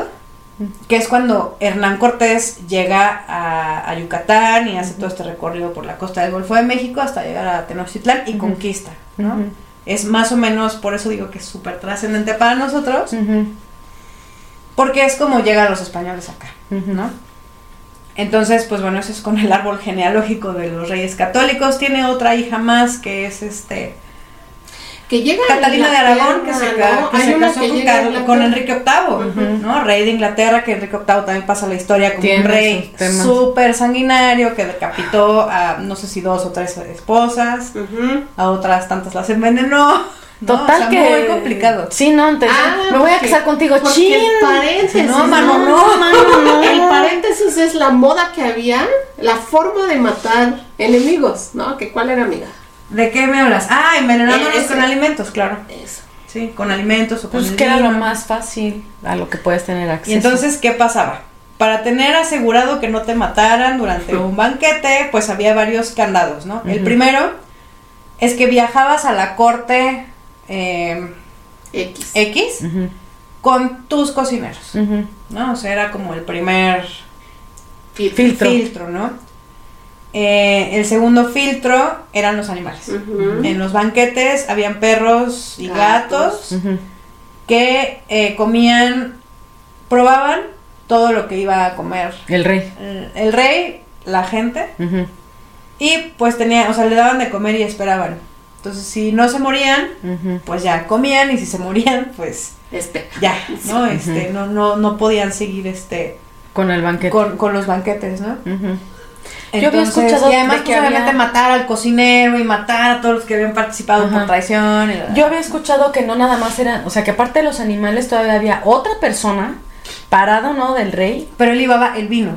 que es cuando Hernán Cortés llega a, a Yucatán y hace todo este recorrido por la costa del Golfo de México hasta llegar a Tenochtitlán y conquista, ¿no? Es más o menos, por eso digo que es súper trascendente para nosotros, porque es como llegan los españoles acá. ¿no? Entonces, pues bueno, eso es con el árbol genealógico de los reyes católicos. Tiene otra hija más que es este Que llega a Catalina de Aragón, que se, que se casó que con, Enrique VIII. ¿no? Rey de Inglaterra, que Enrique VIII también pasa la historia como Tiene un rey súper sanguinario que decapitó a no sé si dos o tres esposas, a otras tantas las envenenó. ¿No? Total O sea, que. Muy complicado. Sí, no, entonces. Ah, me voy a casar contigo. ¡Chin! el paréntesis, No, mano, ¿no? no, mano, no. El paréntesis es la moda que había, la forma de matar enemigos, ¿no? Que cuál era amiga. ¿De qué me hablas? Ah, envenenándonos Ese. con alimentos, claro. Eso. Sí, con alimentos o con Pues que era lo más fácil a lo que puedes tener acceso. Y entonces, ¿qué pasaba? Para tener asegurado que no te mataran durante un banquete, pues había varios candados, ¿no? El primero es que viajabas a la corte eh, X. X con tus cocineros. ¿no? O sea, era como el primer Filtro. Filtro. filtro, ¿no? Eh, el segundo filtro eran los animales. En los banquetes habían perros y gatos, que eh, comían, probaban todo lo que iba a comer El rey. el, el rey, la gente, y pues tenía, o sea, le daban de comer y esperaban. Entonces, si no se morían, pues ya comían, y si se morían, pues Este. ya, ¿no? Este, no, no, no podían seguir este Con el banquete. con, con los banquetes, ¿no? Yo había escuchado y además de que pues, obviamente matar al cocinero y matar a todos los que habían participado Ajá. por traición. y la- Yo había escuchado que no nada más eran, o sea, que aparte de los animales todavía había otra persona parado, ¿no? Del rey. Pero él llevaba el vino.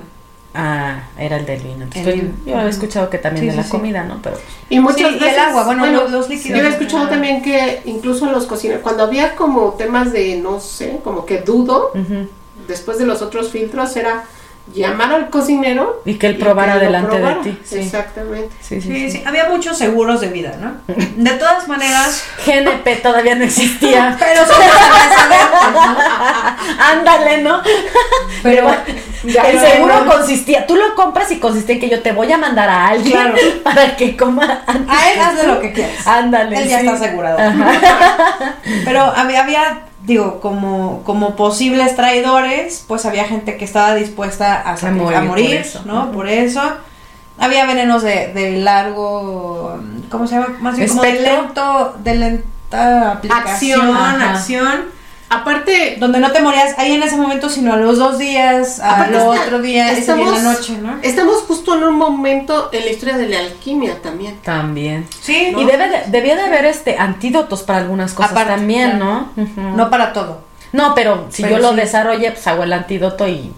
Ah, era el del vino. Entonces, El yo- vino. yo había escuchado que también Sí, de sí, la sí. comida, ¿no? Pero Y muchas Sí, y el veces, agua, bueno, los- los líquidos. Yo había escuchado también que incluso los cocineros, cuando había como temas de, no sé, como que dudo, después de los otros filtros, era llamar al cocinero y que él probara que delante probara. de ti. Sí. Exactamente. Sí, sí, Sí, sí. sí, había muchos seguros de vida, ¿no? De todas maneras, GNP todavía no existía. pero. Ándale, ¿no? Pero el seguro consistía, tú lo compras y consistía en que yo te voy a mandar a alguien Claro. para que coma antes A él hazle tú. lo que quieras. Ándale. Él ya sí. está asegurado. Pero había, había, digo, como, como posibles traidores, pues había gente que estaba dispuesta a, morir a por eso. ¿no? Por eso. Había venenos de, de largo, ¿cómo se llama? Más bien como de lento, de lenta aplicación, Acción, acción. Aparte, Donde no te morías ahí en ese momento, sino a los dos días, al otro día, ese día en la noche, ¿no? Estamos justo en un momento en la historia de la alquimia también. También. Sí, Y debe de- debía de haber este antídotos para algunas cosas Aparte, también, claro. ¿no? No para todo. No, pero si Pero yo lo sí. desarrolle, pues hago el antídoto y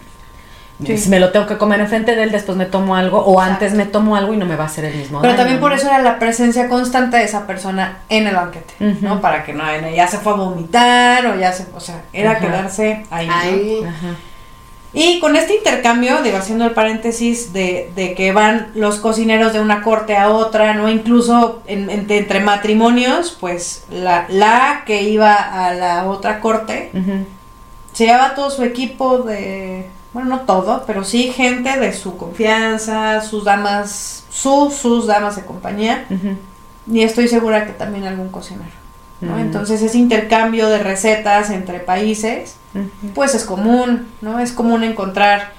Sí. si me lo tengo que comer enfrente de él, después me tomo algo, o Exacto. antes me tomo algo y no me va a hacer el mismo. Pero daño, también por ¿no? eso era la presencia constante de esa persona en el banquete. ¿no? Para que no, ya se fue a vomitar o ya se, o sea, era quedarse ahí. ¿no? Ahí. Ajá. Y con este intercambio, digo, haciendo el paréntesis de, de que van los cocineros de una corte a otra, ¿no? Incluso en- en- entre matrimonios, pues la, la que iba a la otra corte se llevaba todo su equipo de, bueno, no todo, pero sí gente de su confianza, sus damas, sus, sus damas de compañía, Ujú. y estoy segura que también algún cocinero. ¿no? Mm. Entonces ese intercambio de recetas entre países, Ujú. pues es común, ¿no? Es común encontrar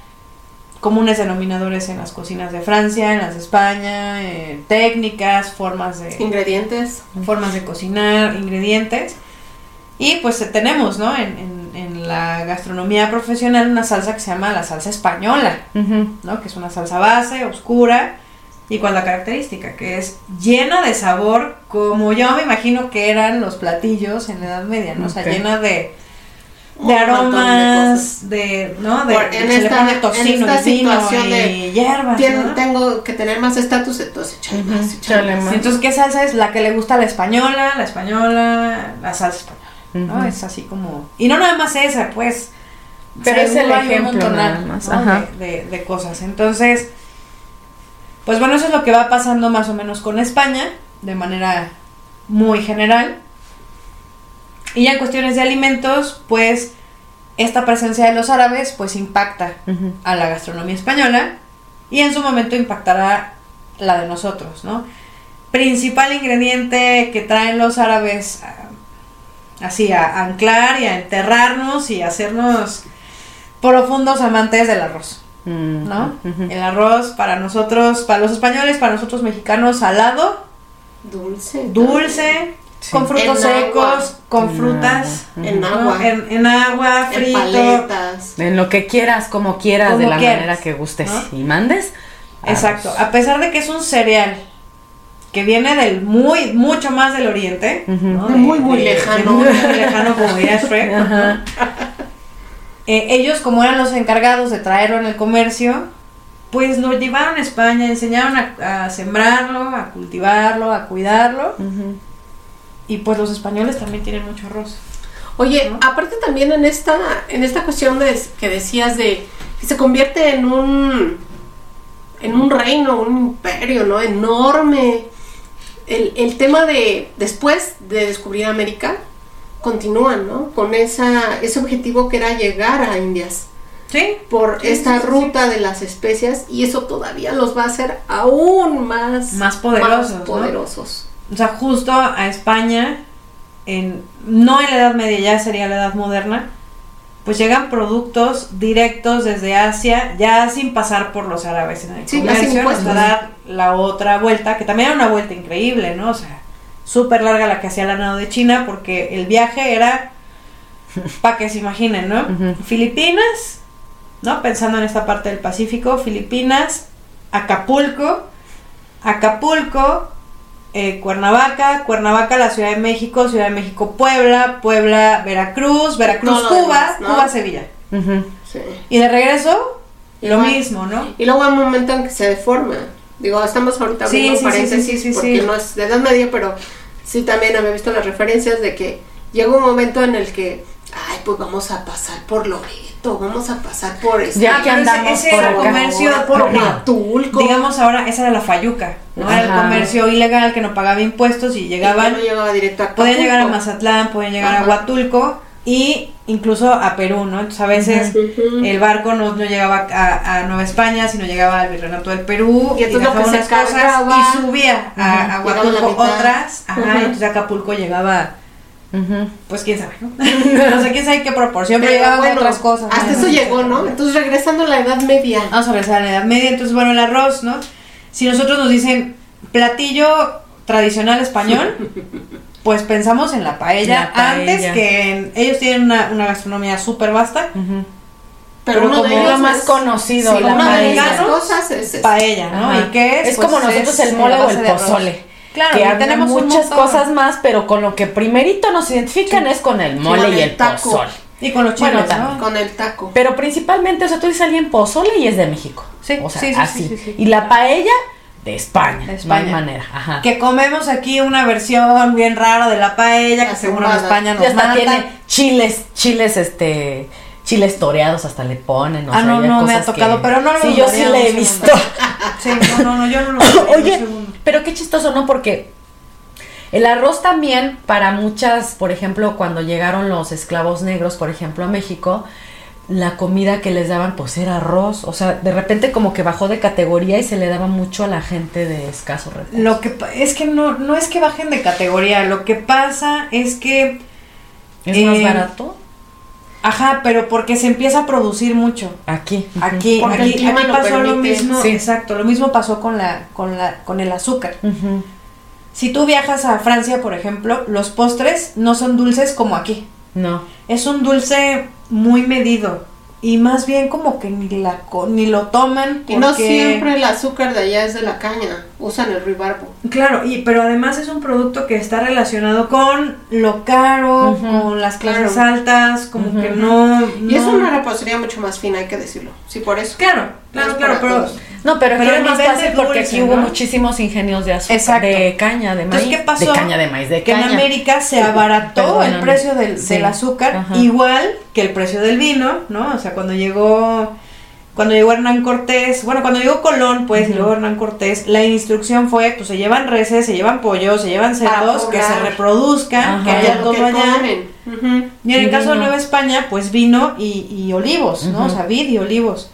comunes denominadores en las cocinas de Francia, en las de España, eh, técnicas, formas de, Ingredientes. formas de cocinar, ingredientes. Y pues tenemos, ¿no? En- en la gastronomía profesional una salsa que se llama la salsa española. ¿no? Que es una salsa base, oscura. ¿Y es la característica? Que es llena de sabor, como yo me imagino que eran los platillos en la Edad Media, ¿no? O sea, llena de, de montón de aromas, de, ¿no? De, Por- en se le esta- pone en tocino esta situación y de- hierbas. Tengo que tener más estatus, entonces échale más, échale más. más. Entonces, ¿qué salsa es? La que le gusta a la española, la española, la salsa española, ¿no? Es así como... Y no nada más esa, pues... Pero es el ejemplo montonal, nada más, ¿no? ajá. De, de- de cosas. Entonces, pues bueno, eso es lo que va pasando más o menos con España, de manera muy general. Y ya en cuestiones de alimentos, pues esta presencia de los árabes, pues impacta a la gastronomía española y en su momento impactará la de nosotros, ¿no? Principal ingrediente que traen los árabes así a anclar y a enterrarnos y a hacernos profundos amantes del arroz, Mm, ¿no? El arroz para nosotros, para los españoles, para nosotros mexicanos, salado, Dulce. dulce, Sí. con frutos En agua. secos, con En frutas, agua. En ¿no? agua. en, en agua, En frito, paletas. En lo que quieras, como quieras, de la quieras, manera que gustes ¿no? y mandes. Exacto, a pesar de que es un cereal que viene del muy, mucho más del oriente, Ujú. ¿no? De muy, muy lejano. muy, muy lejano, como diría Shrek. Eh, ellos, como eran los encargados de traerlo en el comercio, pues lo llevaron a España, enseñaron a, a sembrarlo, a cultivarlo, a cuidarlo. Y pues los españoles también tienen mucho arroz. Oye, ¿no? aparte también en esta, en esta cuestión de, que decías de que se convierte en un en un reino, un imperio, ¿no? Enorme. El, el tema de después de descubrir América continúan, ¿no? Con esa, ese objetivo que era llegar a Indias ¿Sí? por Sí, esta sí, sí, ruta de las especias y eso todavía los va a hacer aún más Más poderosos, más ¿no? poderosos. O sea, justo a España, en, no en la Edad Media, ya sería la Edad Moderna, pues llegan productos directos desde Asia, ya sin pasar por los árabes en el comercio, la otra vuelta, que también era una vuelta increíble, ¿no? O sea, súper larga la que hacía la nado de China, porque el viaje era, para que se imaginen, ¿no? Filipinas, ¿no? Pensando en esta parte del Pacífico, Filipinas, Acapulco, Acapulco, eh, Cuernavaca, Cuernavaca, la Ciudad de México, Ciudad de México, Puebla, Puebla, Veracruz, Veracruz, Todo Cuba, demás, ¿no? Cuba, Sevilla. Sí. Y de regreso, lo mismo, ¿no? Y luego hay un momento en que se deforma. Digo, estamos ahorita abriendo sí, sí, paréntesis sí, porque no es de edad media, pero sí también había visto las referencias de que llega un momento en el que, ay, pues vamos a pasar por Loreto, vamos a pasar por este, Ya que ese- andamos ese por era acá. comercio por. Huatulco. Digamos ahora, esa era la fayuca, ¿no? Era el comercio ilegal que no pagaba impuestos y Y llegaban no llegaba directo a Podían llegar a. Mazatlán, podían llegar Ajá. a Huatulco y incluso a Perú, ¿no? Entonces a veces el barco no, no llegaba a, a Nueva España, sino llegaba al Virreinato del Perú Y entonces dejaba unas cosas y subía a, Huatulco otras, ajá, Ujú. y entonces Acapulco llegaba, pues quién sabe, ¿no? no sé quién sabe qué proporción, pero, Pero llegaban bueno, otras cosas. Hasta eso llegó, ¿no? Entonces regresando a la Edad Media. Vamos a regresar a la Edad Media, entonces bueno, el arroz, ¿no? Si nosotros nos dicen platillo tradicional español, pues pensamos en la paella, La paella. antes que en- ellos tienen una, una gastronomía súper vasta. Pero, Pero uno de ellos lo más es- conocido, sí, la de paella. las cosas es paella, ¿no? Ajá. ¿Y qué es? Es Pues como nosotros es, el mole o el de pozole. Claro, que tenemos muchas cosas más, pero con lo que primerito nos identifican es con el mole con y el el taco. pozole. Y con los chiles, Bueno, ¿no? también. Con el taco. Pero principalmente, o sea, tú dices alguien pozole y es de México. Sí, o sea, sí, sí, así. sí, sí, sí. Y la paella de España. De No hay España. manera. Ajá. Que comemos aquí una versión bien rara de la paella, que seguro en. España nos matan. tiene chiles, chiles, este, chiles toreados hasta le ponen. o Ah, sea, no, no me ha tocado, que- pero no lo Sí, yo sí le he visto. Sí, no, no, no, yo no lo Oye, pero qué chistoso, ¿no? Porque el arroz también, para muchas, por ejemplo, cuando llegaron los esclavos negros, por ejemplo, a México, la comida que les daban, pues era arroz. O sea, de repente como que bajó de categoría y se le daba mucho a la gente de escasos recursos. Lo que es que no, no es que bajen de categoría, lo que pasa es que, ¿Es más eh, barato? ajá, pero porque se empieza a producir mucho. Aquí. Aquí, Porque aquí, clima aquí lo pasó lo mismo, Sí. exacto, lo mismo pasó con la, con la, con el azúcar. Si tú viajas a Francia, por ejemplo, los postres no son dulces como aquí. No. Es un dulce muy medido y más bien como que ni la ni lo toman Y no porque- siempre el azúcar de allá es de la caña. Usan el ribarbo. Claro, y pero además es un producto que está relacionado con lo caro, con las clases claro. altas, como que no, Y es una repostería mucho más fina, hay que decirlo. Sí, por eso. Claro, claro, Es claro, pero todos. No, pero, Pero era más fácil porque dulce, aquí hubo ¿no? muchísimos ingenios de azúcar, Exacto. de caña, de maíz. Entonces, ¿qué pasó? De caña de maíz, de que en. América se abarató Perdóname. el precio del, Sí. del azúcar, Ajá. igual que el precio del vino, ¿no? O sea, cuando llegó cuando llegó Hernán Cortés, bueno, cuando llegó Colón, pues, y luego Hernán Cortés, la instrucción fue, pues se llevan reses, se llevan pollos, se llevan cerdos, que se reproduzcan, Ajá. que haya todo allá. Y en el caso de. Nueva España, pues vino y, y olivos, ¿no? O sea, vid y olivos.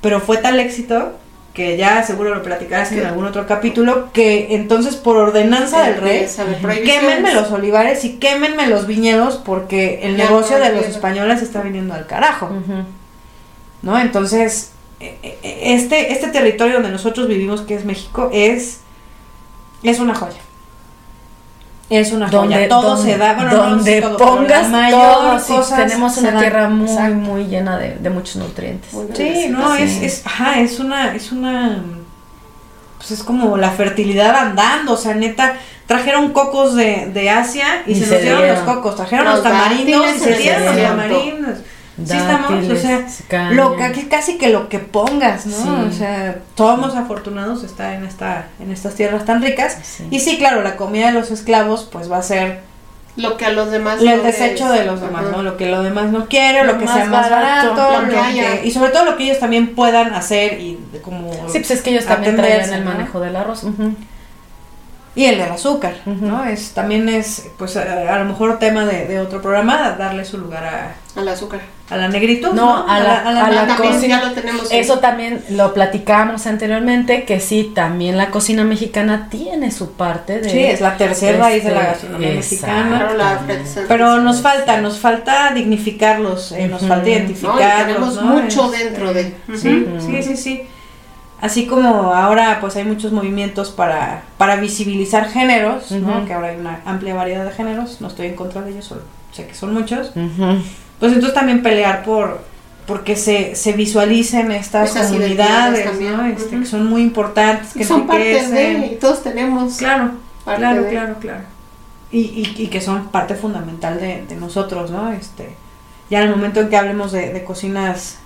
Pero fue tal éxito que ya seguro lo platicarás en algún otro capítulo, que entonces por ordenanza del rey, quémenme los olivares y quémenme los viñedos porque el Ya negocio no de los españoles está viniendo al carajo. ¿no? Entonces, eh, eh, este, este territorio donde nosotros vivimos, que es México, es, es una joya. Es una joya. Todo donde- se da, bueno, no donde sé todo, pongas la mayor todo, sí, cosas tenemos una dan. tierra muy, Exacto. muy llena de, de muchos nutrientes. Muy Sí, no, Sí. es, es, ajá, es una, es una, pues es como la fertilidad andando, o sea, neta, trajeron cocos de, de Asia y, Y se, se nos dieron dieron. los cocos, trajeron Los los, tamarindos y se dieron los el Sí estamos, o sea, caña. lo que aquí casi que lo que pongas, ¿no? Sí. O sea, somos afortunados de estar en esta, en estas tierras tan ricas. Sí. Y sí, claro, la comida de los esclavos, pues va a ser Lo que a los demás. el no desecho de los demás, Ajá. ¿no? Lo que lo demás no quiere, lo, Lo que más sea más barato, barato, lo que que- haya. y sobre todo lo que ellos también puedan hacer y como Sí, pues es que ellos también atenderse, traían el ¿no? manejo del arroz. ujú. Y el del azúcar. ¿no? Es también es pues a, a lo mejor tema de, de otro programa darle su lugar a, Al azúcar. a la negritud, No, ¿no? a la- a la cocina. ya lo tenemos. en- Eso también lo platicábamos anteriormente, que sí, también la cocina mexicana tiene su parte de... Sí, es la tercera raíz de la este, gastronomía mexicana. Pero nos falta, nos falta dignificarlos, eh, nos falta No, y identificarlos. tenemos ¿no? mucho Este, dentro de. Sí, sí, sí, sí. Así como ahora pues hay muchos movimientos para, para visibilizar géneros, ¿no? Que ahora hay una amplia variedad de géneros, no estoy en contra de ellos, solo sé que son muchos. Pues entonces también pelear por porque se, se visualicen estas Esas comunidades, ¿no? Este, que son muy importantes, que son parte de. Y todos tenemos. Claro, claro, de- claro, claro. Y, y, y que son parte fundamental de, de nosotros, ¿no? Este, ya en el momento en que hablemos de, de cocinas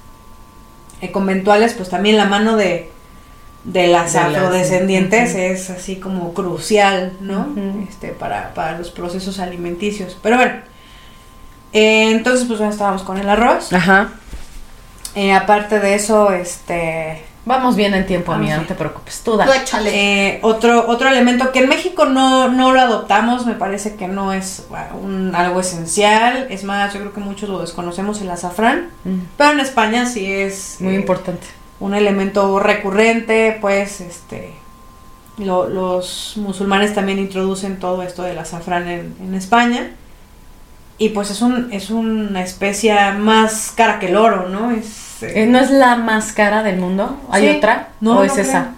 eh, conventuales, pues también la mano de, de las De las- afrodescendientes es así como crucial, ¿no? Este, para, para los procesos alimenticios. Pero bueno, eh, entonces pues bueno, estábamos con el arroz. Ajá. Eh, aparte de eso, este... Vamos bien en tiempo, amiga, no te preocupes. Tú Tú dale. échale. Eh, otro, otro elemento que en México no, no lo adoptamos, me parece que no es bueno, un, algo esencial. Es más, yo creo que muchos lo desconocemos, el azafrán. Mm, Pero en España sí es Muy eh, importante. Un elemento recurrente, pues este lo- los musulmanes también introducen todo esto del azafrán en, en España. Y pues es, un, es una especie más cara que el oro, ¿no? Es, eh, Eh, ¿No es la más cara del mundo? ¿Hay Sí. otra? No, ¿O no es creo. esa?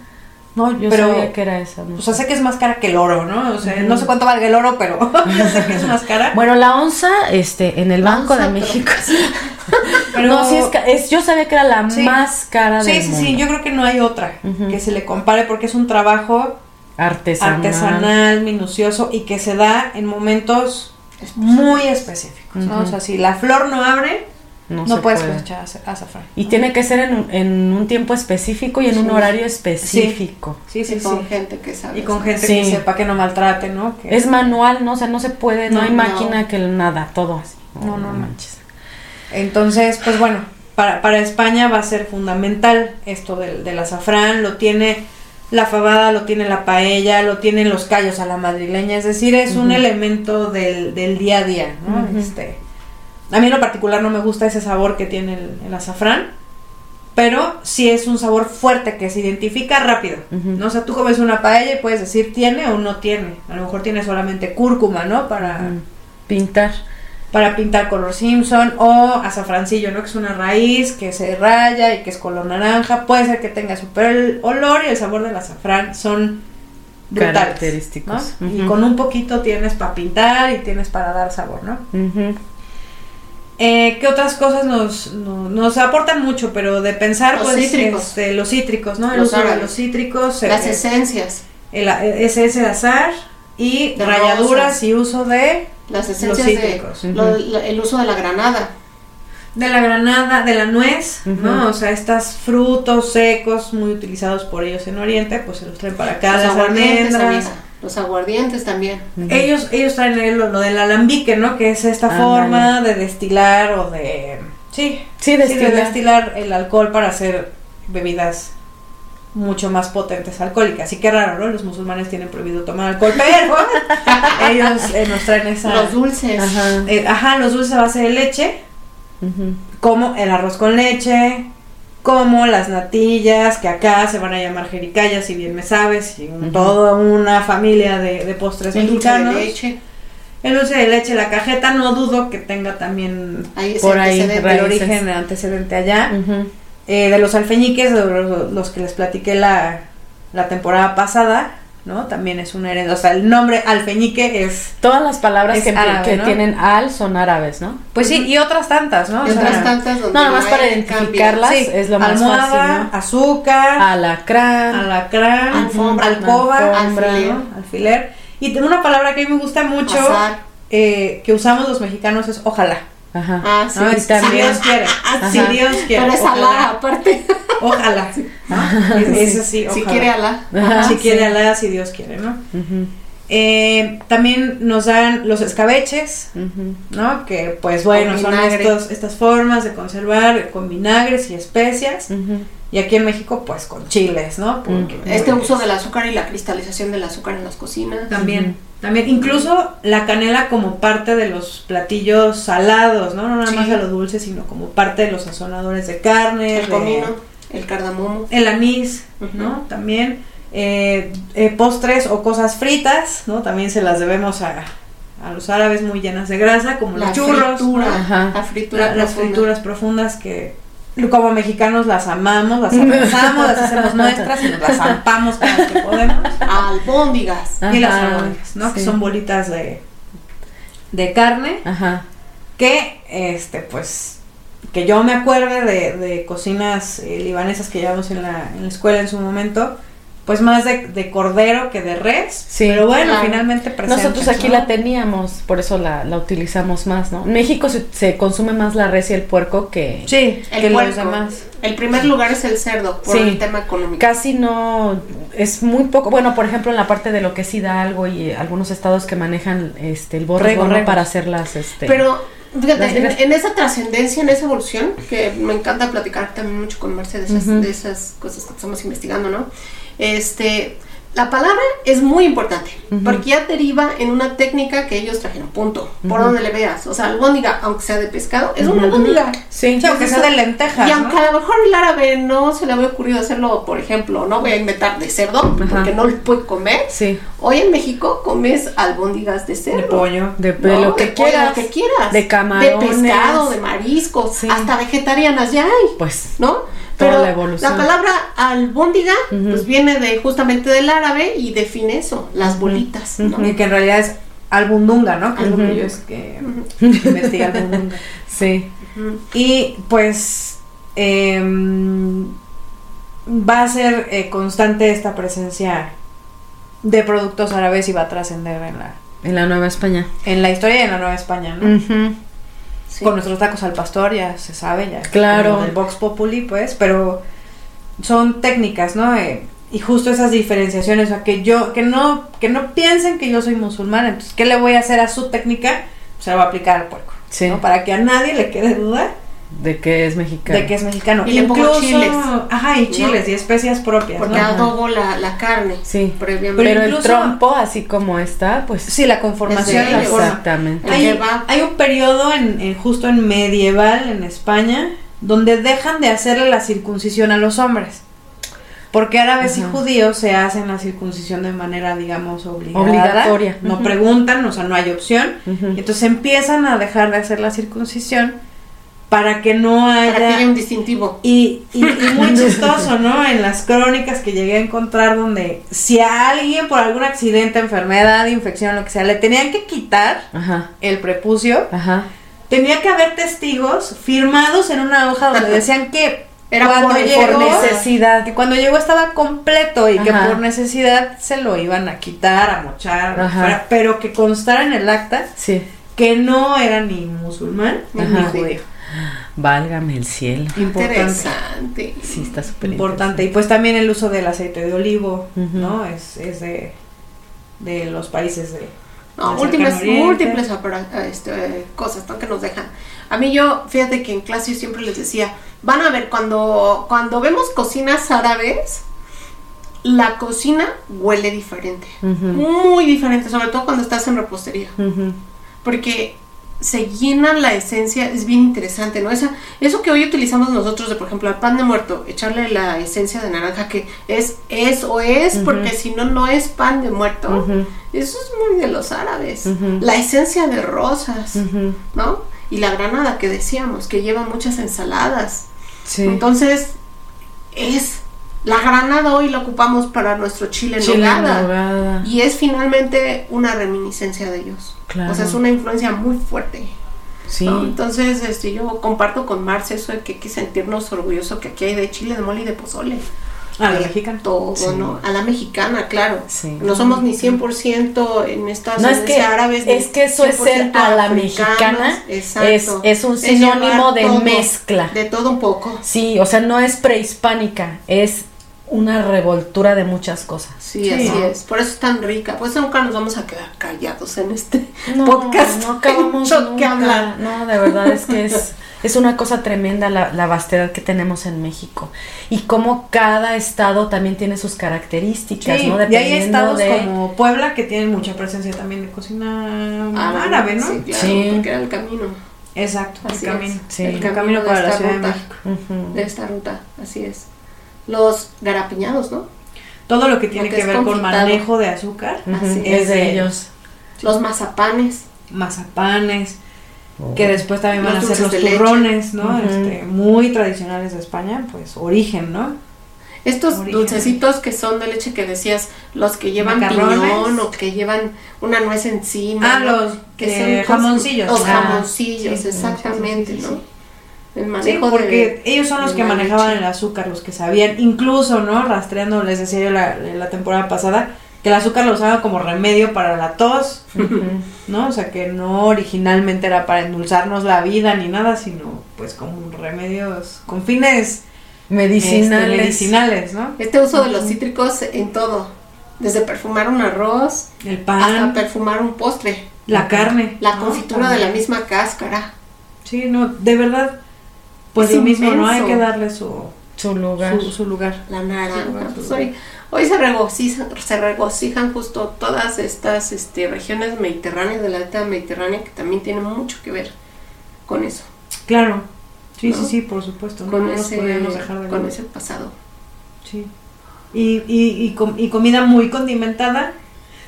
No, Yo pero sabía que era esa. no o sea, sé. que es más cara que el oro, ¿no? O sea, no sé cuánto valga el oro, pero yo sé que es más cara. Bueno, la onza, este, en el La Banco de onza, México. Pero- No, sí es, es- yo sabía que era la Sí. más cara Sí, del sí, mundo. sí, yo creo que no hay otra que se le compare porque es un trabajo Artesanal. artesanal, minucioso y que se da en momentos muy específicos, ¿no? Ujú. O sea, si la flor no abre, No, no, se puedes puede. cosechar aza- azafrán. Y tiene que ser en un, en un tiempo específico y en un horario específico. Sí, sí, y sí. con gente que sabe. Y con gente Sí. que sepa que no maltrate, ¿no? Que- Es manual, ¿no? O sea, no se puede, no, No, hay no. máquina que nada, todo así. No, no, no. manches. Entonces, pues bueno, para, para España va a ser fundamental esto del, del azafrán, lo tiene la fabada, lo tiene la paella, lo tienen los callos a la madrileña, es decir, es un elemento del, del día a día, ¿no? Este, a mí en lo particular no me gusta ese sabor que tiene el, el azafrán, pero sí es un sabor fuerte que se identifica rápido. ¿no? O sea, tú comes una paella y puedes decir tiene o no tiene, a lo mejor tiene solamente cúrcuma, ¿no? Para Mm. Pintar. para pintar color Simpson o azafrancillo, ¿no? Que es una raíz que se raya y que es color naranja. Puede ser que tenga eso, pero el olor y el sabor del azafrán son brutales, Característicos. ¿no? Y con un poquito tienes para pintar y tienes para dar sabor, ¿no? Eh, ¿Qué otras cosas nos, no- nos aportan mucho? Pero de pensar, Los pues, cítricos. este, los cítricos, ¿no? El Los uso de los cítricos, Las eh, esencias. el, ese ese de azar y De rayaduras rosas. y uso de Las Los esencias de. cítricos. lo- la- el uso de la granada. De la granada, de la nuez, ¿no? O sea, estos frutos secos muy utilizados por ellos en Oriente, pues se los traen para acá, Los las almendras. Los aguardientes también. Ellos, ellos traen el- lo, lo del alambique, ¿no? Que es esta forma de destilar o de... Sí, Sí, de destilar. destilar el alcohol para hacer bebidas mucho más potentes alcohólicas. Y qué raro, ¿no? Los musulmanes tienen prohibido tomar alcohol, pero ellos eh, nos traen esa... Los dulces. Ajá. eh, ajá, los dulces a base de leche. Como el arroz con leche, como las natillas, que acá se van a llamar jericayas, si bien me sabes, y un- toda una familia de, de postres El dulce de leche. El dulce de leche, la cajeta, no dudo que tenga también Ahí Por ahí, el origen antecedente allá. Eh, de los alfeñiques, de los, los que les platiqué la, la temporada pasada, ¿no? También es una herencia. O sea, el nombre alfeñique es. Todas las palabras que, árabe, que ¿no? tienen al son árabes, ¿no? Pues sí, y otras tantas, ¿no? Y O sea, otras tantas donde No, nada más para identificarlas. sí, es lo más almohada, fácil, ¿no? azúcar, Alacrán. alacrán, Alfombra, alcoba, alfombra, alfiler. ¿no? alfiler. Y tengo una palabra que a mí me gusta mucho, eh, que usamos los mexicanos, es ojalá. Ajá. Ah, sí. Es, si también- Dios quiere. Ah, Si. Dios quiere. Pero es ojalá. Alá, aparte. Ojalá. ¿no? Es, es así, Si ojalá. quiere Alá. Ajá, si sí. quiere Alá, si Dios quiere, ¿no? Eh, también nos dan los escabeches. ¿no? Que pues bueno, son estos, estas formas de conservar con vinagres y especias. Y aquí en México pues con chiles, ¿no? Porque, Este pues, uso del azúcar y la cristalización del azúcar en las cocinas. También, también, incluso la canela como parte de los platillos salados, ¿no? No nada Sí. más a los dulces, sino como parte de los sazonadores de carne, El de- comino, el cardamomo. el anís. ¿no? También eh, eh, postres o cosas fritas, ¿no? También se las debemos a, a los árabes muy llenas de grasa, como La los churros, fritura. ¿no? Ajá. La fritura. La- las frituras profundas que como mexicanos las amamos, las abrazamos, las hacemos nuestras y nos las zampamos cada vez que podemos. Albóndigas. y las albóndigas, ¿no? Que son bolitas de, de carne Ajá. que, este, pues, que yo me acuerde de, de cocinas eh, libanesas que llevamos en la, en la escuela en su momento, pues más de, de cordero que de res. Sí, pero bueno, claro. finalmente presentes, Nosotros aquí ¿no? la teníamos, por eso la, la utilizamos más, ¿no? En México se, se consume más la res y el puerco que Sí, El que los puerco. demás. El primer lugar es el cerdo, por Sí. el tema económico. casi no, es muy poco, bueno, por ejemplo en la parte de lo que es Hidalgo y algunos estados que manejan este el borrego, para hacer las, este... Pero fíjate, en, esa trascendencia, en esa evolución, que me encanta platicar también mucho con Marce de esas, Ujú. de esas cosas que estamos investigando, ¿no? Este, la palabra es muy importante, porque ya deriva en una técnica que ellos trajeron, punto. Por donde le veas. O sea, albóndiga, aunque sea de pescado, es una albóndiga. sí, Sí, aunque sea de lentejas, Y ¿no? aunque a lo mejor el árabe no se le había ocurrido hacerlo, por ejemplo, no voy a inventar de cerdo, porque no lo puede comer. sí, Hoy en México comes albóndigas de cerdo. De pollo. de, de No, lo que de pollo, quieras, lo que quieras. de camarones, De pescado, de mariscos, Sí. hasta vegetarianas ya hay, pues, ¿no? Pero la palabra albóndiga, pues viene de justamente del árabe y define eso, las bolitas, ¿no? Y que en realidad es albundunga, ¿no? Que es lo que yo es que investiga albundunga. Sí. Y pues em, va a ser eh, constante esta presencia de productos árabes y va a trascender en la, En la Nueva España. en la historia y en la Nueva España, ¿no? Sí. Con nuestros tacos al pastor ya se sabe, ya. Claro. Del Vox Populi, pues, pero son técnicas, ¿no? Eh, y justo esas diferenciaciones, o sea, que yo, que no, que no piensen que yo soy musulmana, entonces, ¿qué le voy a hacer a su técnica? Se la voy a aplicar al puerco, Sí. ¿no? Para que a nadie le quede duda De que es mexicano. de que es mexicano. Y le pongo Incluso- chiles. Ajá, y chiles y especias propias, Porque ¿no? Adobo la, la carne Sí. previamente. Pero el incluso- trompo, así como está, pues. Sí, la conformación, la. Exactamente. Hay, hay un periodo en, en- justo en medieval en España donde dejan de hacerle la circuncisión a los hombres. Porque árabes y judíos se hacen la circuncisión de manera, digamos, obligada. Obligatoria. No preguntan, o sea, no hay opción. Ujú. Entonces empiezan a dejar de hacer la circuncisión para que no para que haya... haya un distintivo. Y, y, y muy chistoso, ¿no? En las crónicas que llegué a encontrar donde si a alguien por algún accidente, enfermedad, infección, lo que sea, le tenían que quitar Ajá. el prepucio, Ajá. tenía que haber testigos firmados en una hoja donde decían que Era cuando por- llegó, por necesidad. que cuando llegó estaba completo y que por necesidad se lo iban a quitar, a mochar, fuera, pero que constara en el acta Sí. que no era ni musulmán ni judío. Válgame el cielo. Importante. Interesante. Sí, está súper Importante. Y pues también el uso del aceite de olivo. ¿no? Es, es de, de los países de... No, múltiples, múltiples este, cosas ¿no? que nos dejan. A mí yo, fíjate que en clase yo siempre les decía, van a ver, cuando, cuando vemos cocinas árabes, la cocina huele diferente. Muy diferente, sobre todo cuando estás en repostería. Porque se llena la esencia, es bien interesante, ¿no? Esa, eso que hoy utilizamos nosotros, de por ejemplo, al pan de muerto, echarle la esencia de naranja, que es, es o es, porque si no, no es pan de muerto. Eso es muy de los árabes. La esencia de rosas. ¿no? Y la granada que decíamos, que lleva muchas ensaladas. Sí. Entonces, es la granada hoy la ocupamos para nuestro chile Chile nogada. nogada. Y es finalmente una reminiscencia de ellos. Claro. O sea, es una influencia muy fuerte. Sí. ¿no? Entonces, este, yo comparto con Marce eso de que hay que sentirnos orgullosos que aquí hay de chile, de mole y de pozole. Ah, la mexicana. Todo, Sí. ¿no? A la mexicana, claro. Sí. No somos ni 100% en estas No es que árabes. es que eso es ser 100% a la mexicana Exacto. es, es un sinónimo de todo, mezcla. De todo un poco. Sí, o sea, no es prehispánica, es una revoltura de muchas cosas. Sí, Sí. así es. Por eso es tan rica. Pues nunca nos vamos a quedar callados en este No, podcast. no acabamos nunca. hablar. No, de verdad es que es, es una cosa tremenda la, la vastedad que tenemos en México. Y cómo cada estado también tiene sus características, Sí, ¿no? y hay Dependiendo estados de... como Puebla que tienen mucha presencia también de cocina Ah, árabe, ¿no? Sí, claro, Sí. porque era el camino. Exacto, Así el camino. es. Sí. El El camino, camino de para la esta Ciudad de ruta. México. Ujú. De esta ruta, así es. Los garapiñados, ¿no? Todo lo que tiene que ver con manejo de azúcar, Así es es. de ellos. Los mazapanes. mazapanes, que después también van Los a ser los turrones, ¿no? Este, muy tradicionales de España, pues origen, ¿no? Estos Origen. dulcecitos que son de leche que decías, los que llevan Macarrones. piñón o que llevan una nuez encima. Ah, ¿no? los que son jamoncillos. Los Ah, jamoncillos, sí, exactamente, sí, sí, sí, ¿no? Sí. El Sí, manejo porque de, ellos son los que manejaban el azúcar, los que sabían, incluso, ¿no? Rastreando, les decía yo la, la temporada pasada, que el azúcar lo usaban como remedio para la tos. ¿no? O sea, que no originalmente era para endulzarnos la vida ni nada, sino pues como remedios con fines Medicinales. este, medicinales, ¿no? Este uso de los cítricos en todo. Desde perfumar un arroz El hasta pan, perfumar un postre. la carne. La ¿no? confitura de la misma cáscara. Sí, no, de verdad, pues Es lo mismo, ¿no? Hay que darle su, Su lugar. su, su lugar. La naranja. Sí, pues sí. hoy, hoy se regocijan, se regocijan justo todas estas este, regiones mediterráneas de la alta mediterránea que también tienen mucho que ver con eso, Claro, sí, ¿No? sí, sí, por supuesto. con, no ese, podemos dejar de con ese pasado. Sí. Y, y, y, com- y comida muy condimentada,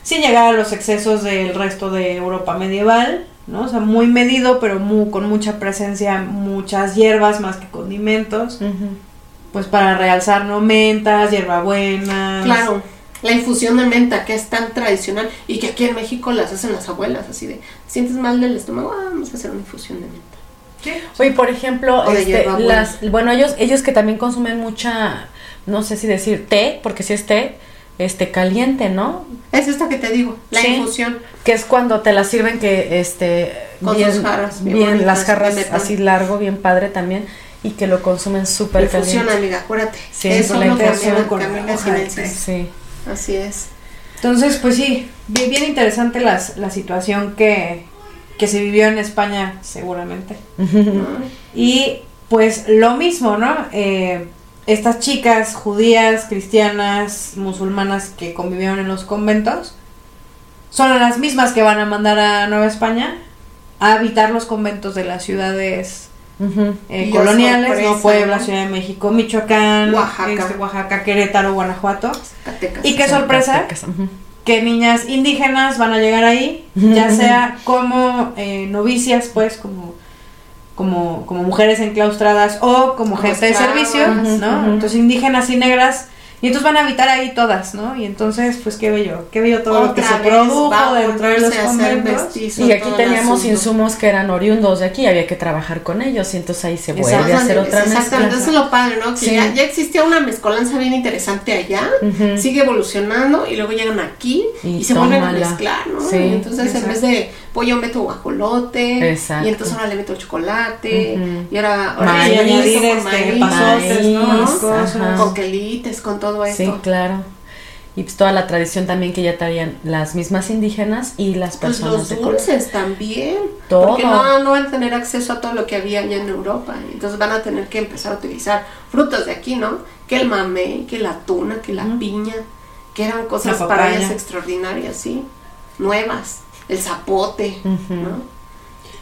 sin llegar a los excesos del resto de Europa medieval, ¿no? O sea, muy medido, pero mu- con mucha presencia, muchas hierbas más que condimentos. Pues para realzar, ¿no? Mentas, hierbabuenas. Claro, la infusión de menta que es tan tradicional y que aquí en México las hacen las abuelas, así de, ¿te sientes mal del estómago? Ah, vamos a hacer una infusión de menta. Oye, por ejemplo, O este, las, bueno, ellos, ellos que también consumen mucha, no sé si decir té, porque si es té, este, caliente, ¿no? Es esta que te digo, la Sí. infusión. Que es cuando te la sirven que, este, Con bien, sus jarras bien bien, bonitas, las jarras así largo, bien padre también, y que lo consumen súper Infusión, caliente. amiga, acuérdate. Sí, Eso la infusión con. Sí. Así es. Entonces, pues sí, bien, bien interesante las, la situación que, que se vivió en España, seguramente. ¿no? Y pues lo mismo, ¿no? Eh, estas chicas judías, cristianas, musulmanas que convivieron en los conventos, son las mismas que van a mandar a Nueva España a habitar los conventos de las ciudades eh, coloniales, sorpresa, ¿no? Puebla, ¿no? Ciudad de México, Michoacán, Oaxaca. este, Oaxaca, Querétaro, Guanajuato. Y qué sorpresa que niñas indígenas van a llegar ahí, ya sea como eh, novicias, pues, como, como, como mujeres enclaustradas o como Como gente de servicio, ¿no? Entonces indígenas y negras, y entonces van a habitar ahí todas, ¿no? Y entonces, pues qué bello, qué bello todo lo que se produjo dentro de los conventos. Y aquí teníamos insumos que eran oriundos de aquí, había que trabajar con ellos y entonces ahí se vuelve a hacer otra mezcla. Exactamente, eso es lo padre, ¿no? Que Sí. ya, ya existía una mezcolanza bien interesante allá, sigue evolucionando y luego llegan aquí y, Y se vuelven a mezclar, ¿no? Sí, Y entonces en vez de pollo meto guajolote Exacto. y entonces ahora le meto chocolate y ahora, Maíz, con maíz, con quelites, con todo Sí, esto. claro. Y pues toda la tradición también que ya traían las mismas indígenas y las Pues personas los de dulces también. Todo. Porque no, no van a tener acceso a todo lo que había allá en Europa. Entonces van a tener que empezar a utilizar frutas de aquí, ¿no? Que el mamey, que la tuna, que la piña, que eran cosas para ellas extraordinarias, ¿sí? Nuevas. El zapote. ¿no?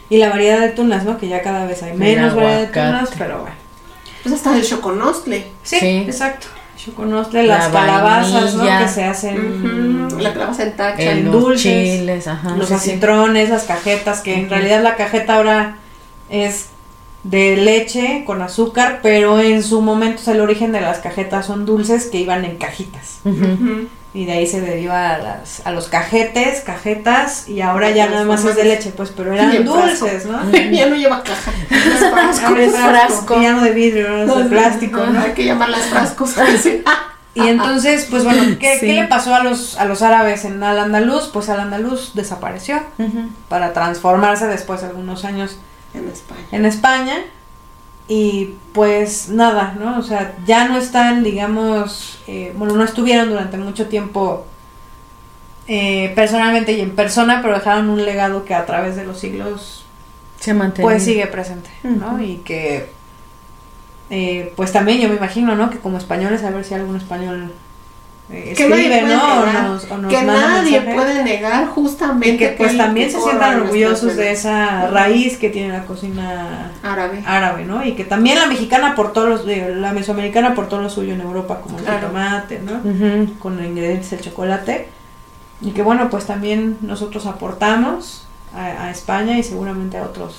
Y la variedad de tunas, ¿no? Que ya cada vez hay menos variedad de tunas, pero bueno. Pues hasta el choconostle. Sí, Sí. exacto. Choconostle, La las calabazas, ¿no? Que se hacen La calabaza en tacha. El- en los dulces, chiles, ajá. los sí, sí. acitrones, las cajetas, que en realidad la cajeta ahora es de leche con azúcar, pero en su momento o sea, el origen de las cajetas son dulces que iban en cajitas. Y de ahí se deriva a, las, a los cajetes, cajetas, y ahora ya nada más es de leche, pues, pero eran dulces, ¿no? ya no lleva caja. Ahora es frasco, frasco. ya no de vidrio, ahora es de plástico, ¿no? Hay que llamarlas frascos. Y entonces, pues bueno, ¿qué, Sí. qué le pasó a los, a los árabes en al andaluz? Pues al andaluz desapareció para transformarse después de algunos años en España. en España. Y pues nada, ¿no? O sea, ya no están, digamos, eh, bueno, no estuvieron durante mucho tiempo eh, personalmente y en persona, pero dejaron un legado que a través de los siglos Se mantenido. pues sigue presente, ¿no? Y que eh, pues también yo me imagino, ¿no? Que como españoles, a ver si algún español que nadie escribe, puede ¿no? O negar, nos, o nos que manda nadie mensaje. puede negar justamente y que pues también se todo sientan orgullosos de esa raíz que tiene la cocina árabe. árabe, ¿no? Y que también la mexicana aportó los, de- la mesoamericana aportó lo suyo en Europa, como el tomate, ¿no? Con los ingredientes del chocolate. Y que bueno, pues también nosotros aportamos a, a España y seguramente a otros.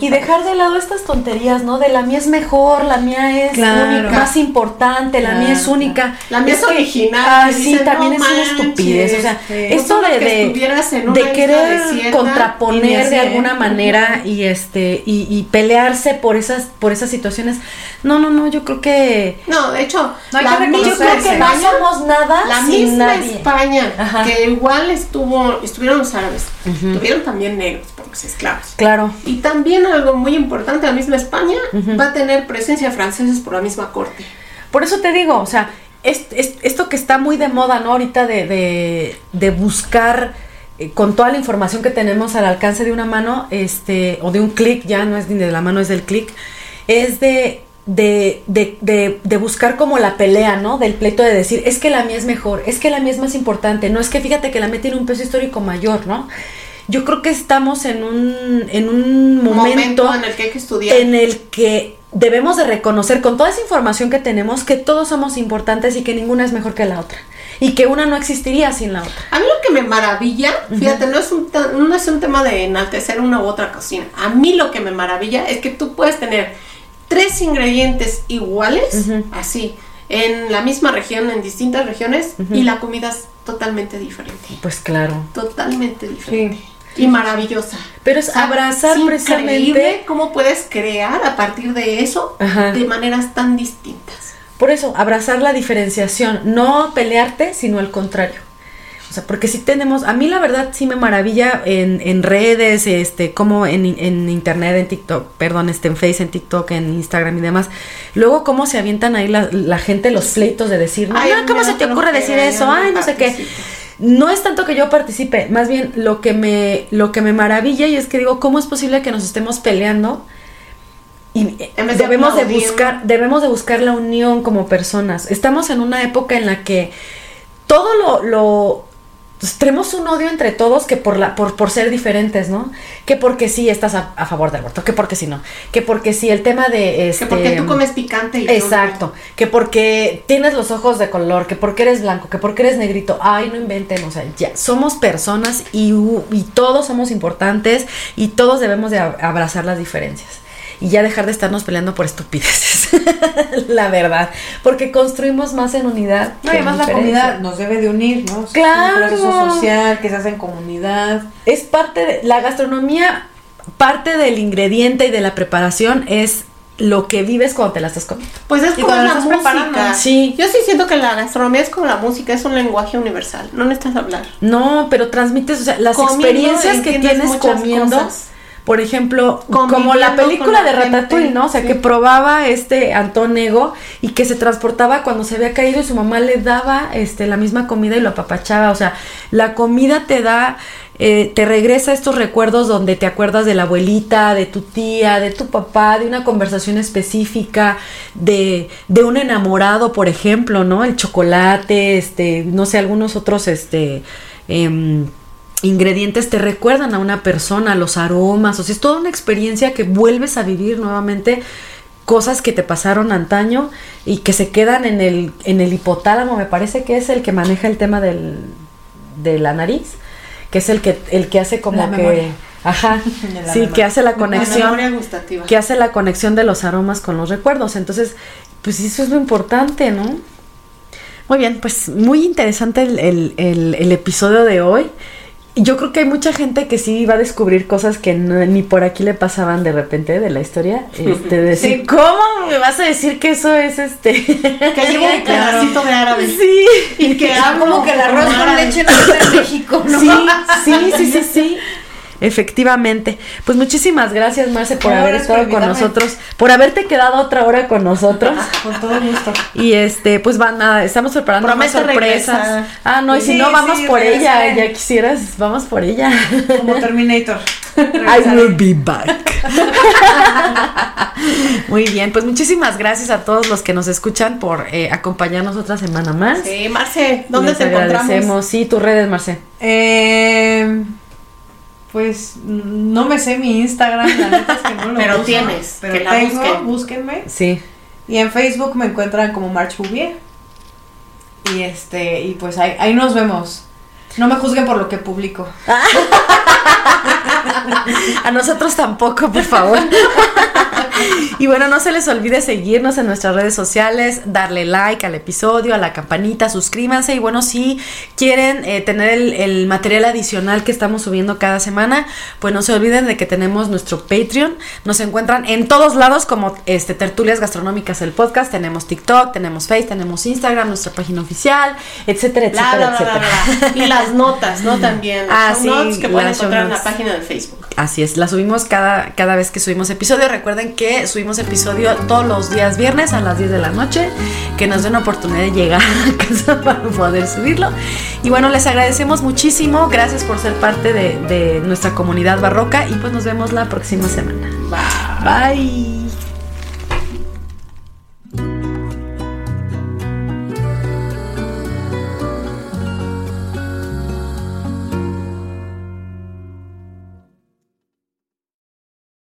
Y dejar de lado estas tonterías, ¿no? De la mía es mejor, la mía es Claro. única, más importante, la mía es única. La mía es original, Ah, sí, dicen, también "No es una manches". estupidez. O sea, Sí. esto de, de, en querer desierta, contraponer de ¿eh? alguna manera y este y, y pelearse por esas por esas situaciones. No, no, no, yo creo que No, de hecho, No hay la que yo creo que no somos nada La sin misma nadie. España, Ajá. que igual estuvo, estuvieron los árabes, Ujú. tuvieron también negros, porque esclavos. Claro. Y también algo muy importante, la misma España Ujú. va a tener presencia franceses por la misma corte. Por eso te digo, o sea, es, es- esto que está muy de moda, ¿no? Ahorita de, de, de buscar eh, con toda la información que tenemos al alcance de una mano, este, o de un clic, ya no es ni de la mano, es del clic, es de, de, de, de, de buscar como la pelea, ¿no? Del pleito de decir, es que la mía es mejor, es que la mía es más importante, no es que fíjate que la mía tiene un peso histórico mayor, ¿no? Yo creo que estamos en un, en un momento, en el que hay que estudiar. en el que debemos de reconocer con toda esa información que tenemos que todos somos importantes y que ninguna es mejor que la otra y que una no existiría sin la otra. A mí lo que me maravilla, fíjate, no es, un no es un tema de enaltecer una u otra cocina. A mí lo que me maravilla es que tú puedes tener tres ingredientes iguales, Ujú. así, en la misma región, en distintas regiones, y la comida es totalmente diferente. Pues claro. Totalmente diferente. Y maravillosa. Pero es O sea, abrazar es precisamente. increíble cómo puedes crear a partir de eso Ajá. de maneras tan distintas. Por eso, abrazar la diferenciación, no pelearte, sino al contrario. O sea, porque si tenemos, a mí la verdad sí me maravilla en, en redes, este, como en, en internet, en TikTok, perdón, este, en Face, en TikTok, en Instagram y demás. Luego cómo se avientan ahí la, la gente los pleitos de decir, no, Ay, no, ¿cómo se te ocurre decir eso? Ay, no sé qué. No es tanto que yo participe, más bien lo que me, lo que me maravilla y es que digo, ¿cómo es posible que nos estemos peleando? Y eh, debemos de buscar, debemos de buscar la unión como personas. Estamos en una época en la que todo lo, lo pues, tenemos un odio entre todos que por la, por, por ser diferentes, ¿no? Que porque sí estás a, a favor del aborto, que porque sí no, que porque sí el tema de este Que porque tú comes picante y yo. Exacto, que porque tienes los ojos de color, que porque eres blanco, que porque eres negrito, ay, no inventen, o sea, ya, somos personas y, y todos somos importantes y todos debemos de ab- abrazar las diferencias y ya dejar de estarnos peleando por estupideces, la verdad, porque construimos más en unidad. No, además la comida nos debe de unir, ¿no? Es Claro. un proceso social que se hace en comunidad. Es parte de la gastronomía, parte del ingrediente y de la preparación es lo que vives cuando te la estás comiendo. Pues es Y como la música. preparando. Sí. Yo sí siento que la gastronomía es como la música, es un lenguaje universal. No necesitas hablar. No, pero transmites, o sea, las Comiendo experiencias que tienes comiendo. cosas. Por ejemplo, como la película de gente, Ratatouille, ¿no? O sea, sí. que probaba este Antonego y que se transportaba cuando se había caído y su mamá le daba este la misma comida y lo apapachaba. O sea, la comida te da, eh, te regresa estos recuerdos donde te acuerdas de la abuelita, de tu tía, de tu papá, de una conversación específica, de, de un enamorado, por ejemplo, ¿no? El chocolate, este, no sé, algunos otros, este, em, ingredientes te recuerdan a una persona, los aromas, o sea, es toda una experiencia que vuelves a vivir nuevamente cosas que te pasaron antaño y que se quedan en el, en el hipotálamo, me parece que es el que maneja el tema del, de la nariz, que es el que, el que hace como La que... memoria. Ajá, la sí, memoria. que hace la conexión que hace la conexión de los aromas con los recuerdos. Entonces, pues eso es lo importante, ¿no? Muy bien, pues muy interesante el, el- el- el episodio de hoy. Yo creo que hay mucha gente que sí va a descubrir cosas que no- ni por aquí le pasaban de repente de la historia. Este, de decir, Sí. ¿cómo me vas a decir que eso es este? Que llevo un pedacito de árabe. sí. Y que hablo como que el arroz con leche no está en México, ¿no? Sí, sí, sí, sí, sí. Efectivamente. Pues muchísimas gracias, Marce, por haber estado con invitarme. nosotros, por haberte quedado otra hora con nosotros. Con todo gusto. Y este, pues van nada, estamos preparando más Promete sorpresas. regresar. Ah, no, y si no, vamos sí, por ella. Ya quisieras, vamos por ella. Como Terminator. I will be back. Muy bien, pues muchísimas gracias a todos los que nos escuchan por eh, acompañarnos otra semana más. Sí, Marce, ¿dónde Les te encontramos? Sí, tus redes, Marce. Eh, pues no me sé mi Instagram, la neta es que no lo Pero uso, tienes, pero que la tengo, busquen. búsquenme. Sí. Y en Facebook me encuentran como March Bouvier. Y este, y pues ahí, ahí nos vemos. No me juzguen por lo que publico. A nosotros tampoco, por favor. Y bueno, no se les olvide seguirnos en nuestras redes sociales, darle like al episodio, a la campanita, suscríbanse y bueno, si quieren eh, tener el, el material adicional que estamos subiendo cada semana, pues no se olviden de que tenemos nuestro Patreon. Nos encuentran en todos lados como este Tertulias Gastronómicas el podcast. Tenemos TikTok, tenemos Face, tenemos Instagram, nuestra página oficial, etcétera, etcétera, bla, bla, bla, etcétera. bla. Y las notas, ¿no? También. Ah, sí, notes que pueden encontrar en la página de Facebook. Así es, la subimos cada, cada vez que subimos episodio. Recuerden que subimos episodio todos los días viernes a las 10 de la noche, que nos den oportunidad de llegar a casa para poder subirlo. Y bueno, les agradecemos muchísimo, gracias por ser parte de, de nuestra comunidad barroca y pues nos vemos la próxima semana. Bye. Bye.